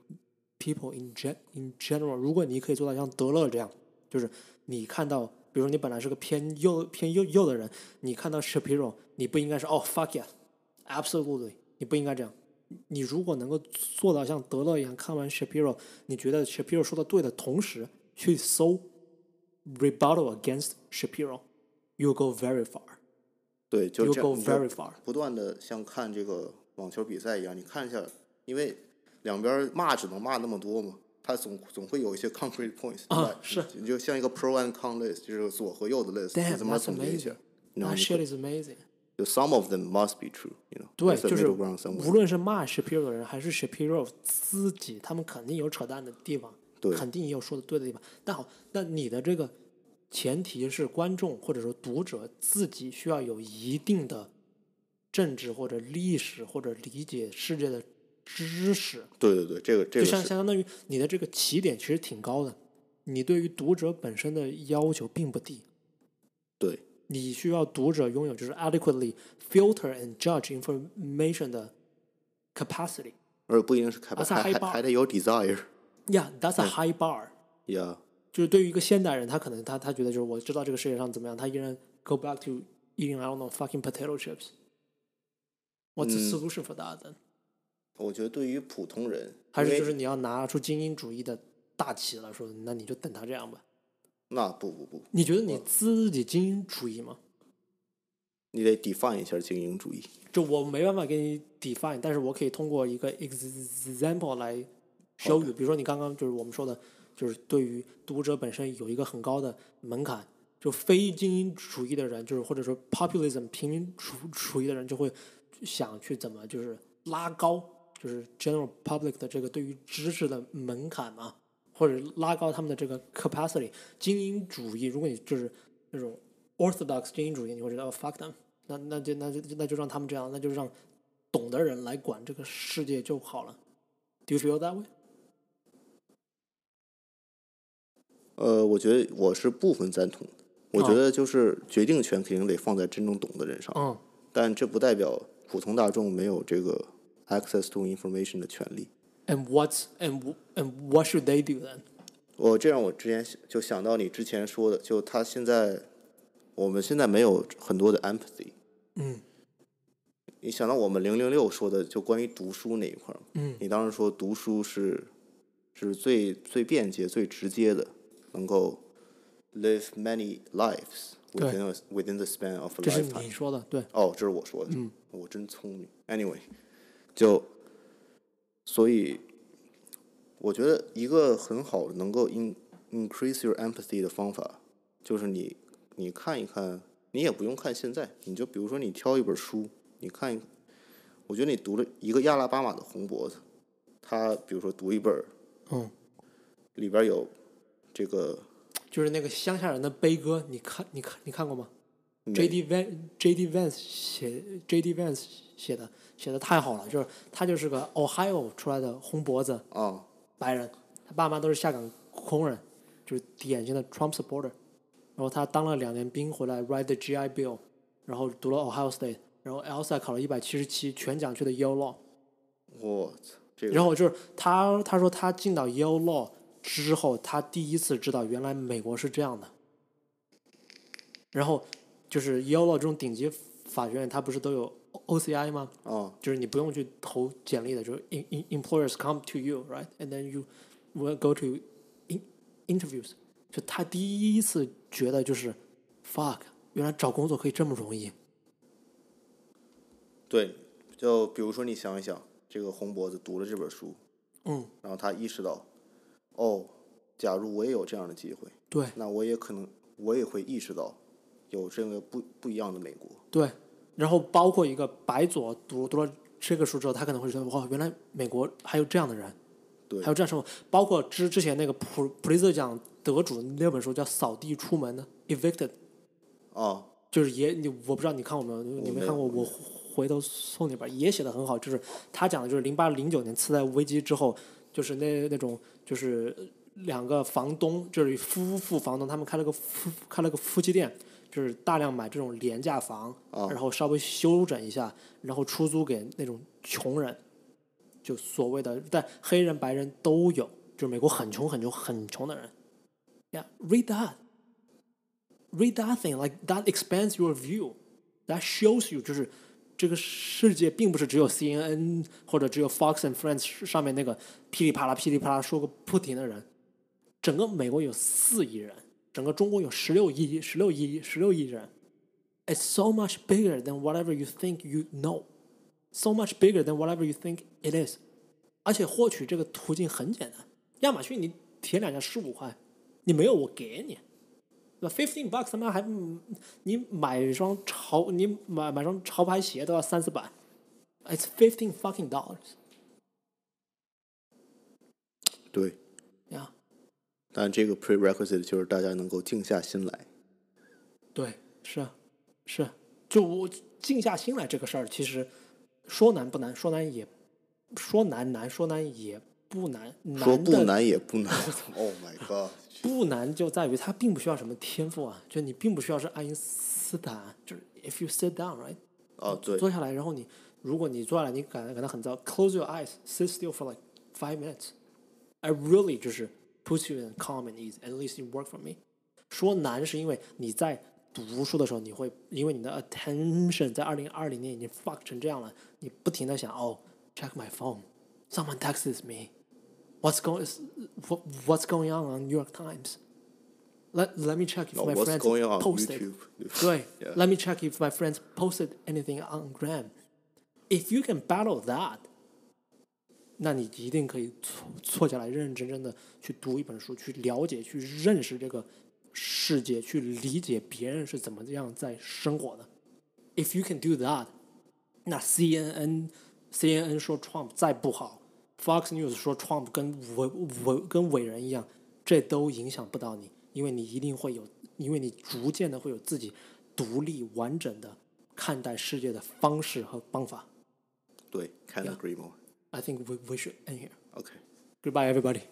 people in gen in general，如果你可以做到像德勒这样，就是你看到，比如说你本来是个偏右偏右右的人，你看到 Shapiro，你不应该是哦 fuck yeah，absolutely，你不应该这样。你如果能够做到像德勒一样，看完 Shapiro，你觉得 Shapiro 说的对的同时，去搜 rebuttal against Shapiro，you go very far. 对，就 You 这 go very far. 不断的像看这个网球比赛一样，你看一下，因为两边骂只能骂那么多嘛，他总总会有一些 concrete points 啊是你就像一个 pro and con list，就是左和右的 list，Damn, 你怎么总结一下 That shit is amazing. 就 some of them must be true，you know，对，就是无论是骂 Shapiro 的人，还是 Shapiro 自己，他们肯定有扯淡的地方，对肯定也有说的对的地方。但好，那你的这个前提是观众或者说读者自己需要有一定的政治或者历史或者理解世界的知识，对对对，这个这就个就像相当于你的这个起点其实挺高的，你对于读者本身的要求并不低。对你需要读者拥有就是 adequately filter and judge information 的 capacity。而不一定是开而且还得有 desire，Yeah, that's a high bar。Yeah，，就是对于一个现代人，他可能他他觉得就是我知道这个世界上怎么样，他依然 go back to eating I don't know fucking potato chips。What's the solution for that then？、我觉得对于普通人，还是就是你要拿出精英主义的大旗了，说那你就等他这样吧。那不不不，你觉得你自己精英主义吗？你得 define 一下精英主义。就我没办法给你 define，但是我可以通过一个 example 来 show you。比如说你刚刚就是我们说的，就是对于读者本身有一个很高的门槛，就非精英主义的人，就是或者说 populism 平民主主义的人，就会想去怎么就是拉高，就是 general public 的这个对于知识的门槛嘛，或者拉高他们的这个 capacity。精英主义，如果你就是那种 orthodox 精英主义，你会觉得哦 fuck them。那那就那就那就让他们这样，那就让懂的人来管这个世界就好了。Do you feel that way？呃，我觉得我是部分赞同。我觉哦得就是决定权肯定得放在真正懂的人上，嗯但这不代表普通大众没有这个 access to information 的权利。，and what's and wh- and what should they do then？我这让我之前就想到你之前说的，就他现在我们现在没有很多的 empathy。嗯你想到我们零零六说的，就关于读书那一块儿，嗯你当时说读书是是最最便捷、最直接的，能够 live many lives 对 within a, within the span of a 这是 lifetime。你说的，对，哦，这是我说的，我真聪明。Anyway，就 所以我觉得一个很好的能够 in increase your empathy 的方法，就是你你看一看，你也不用看现在，你就比如说你挑一本书，你看一，我觉得你读了一个亚拉巴马的红脖子，他比如说读一本儿，嗯，里边有这个就是那个乡下人的悲歌，你看，你看，你看过吗？J.D. Van J.D. Vance 写 J.D. Vance 写的写的太好了，就是他就是个 Ohio 出来的红脖子啊，白人，他爸妈都是下岗工人，就是典型的 Trump supporter。然后他当了两年兵回来，write the GI Bill，然后读了 Ohio State，然后 LSAT 考了一百七十七，全奖去的 Yale Law。我操，这然后就是他他说他进到 Yale Law 之后，他第一次知道原来美国是这样的。然后就是 Yale Law 这种顶级法学院，它不是都有 OCI 吗？哦，就是你不用去投简历的，就是 in, in, employers come to you right and then you will go to in, interviews。就他第一次觉得就是 fuck，原来找工作可以这么容易。对，就比如说你想一想，这个红脖子读了这本书，嗯，然后他意识到，哦，假如我也有这样的机会，对那我也可能，我也会意识到，有这个不不一样的美国。对，然后包括一个白左读读了这个书之后，他可能会觉得哇，原来美国还有这样的人，对还有这样生活。包括之之前那个普普利兹奖得主那本书叫《扫地出门》的《Evicted》，啊，就是也你我不知道你看过没有，你没看过，我回头送你吧，也写的很好。就是他讲的就是零八零九年次贷危机之后，就是那那种就是两个房东，就是夫妇房东，他们开了个夫开了个夫妻店，就是大量买这种廉价房，然后稍微修整一下，然后出租给那种穷人，就所谓的但黑人白人都有，就是美国很穷很穷很穷的人。Yeah, read that. read that thing like that expands your view that shows you 就是这个世界并不是只有 CNN 或者只有 Fox and Friends 上面那个噼里啪啦噼里啪啦说个不停的人，整个美国有四亿人，整个中国有十六亿十六亿十六亿人，it's so much bigger than whatever you think you know, so much bigger than whatever you think it is，而且获取这个途径很简单，亚马逊你填两下十五块，你没有我给你。那 fifteen bucks 他妈还你买一双潮你买买双潮牌鞋都要三四百，it's fifteen fucking dollars 对，但这个 prerequisite 就是大家能够静下心来。对，是啊，是啊，就我静下心来这个事儿，其实说难不难，说难也说难难，说难也不难，说难说不难也不难。(laughs) oh my god！(laughs) 不难就在于它并不需要什么天赋啊，就你并不需要是爱因斯坦，就是 if you sit down right，哦，对，坐下来，然后你如果你坐下来，你感感到很糟，close your eyes，sit still for like five minutes。I really 就是 puts you in calm and ease. At least it work for me. 说难是因为你在读书的时候，你会因为你的 attention 在二零二零年已经 fuck 成这样了，你不停的想哦，check my phone, someone texts me, what's going what what's going on on New York Times? Let let me check if No, my what's friends going on posted. YouTube? 对 Yeah. let (laughs) me check if my friends posted anything on Gram. If you can battle that, 那你一定可以坐坐下来，认认真真的去读一本书，去了解、去认识这个世界，去理解别人是怎么样在生活的。If you can do that，那 CNN CNN 说 Trump 再不好，Fox News 说 Trump 跟伟伟跟伟人一样，这都影响不到你，因为你一定会有，因为你逐渐的会有自己独立完整的看待世界的方式和方法。对，can't agree more。I think we we should end here. Okay. Goodbye, everybody.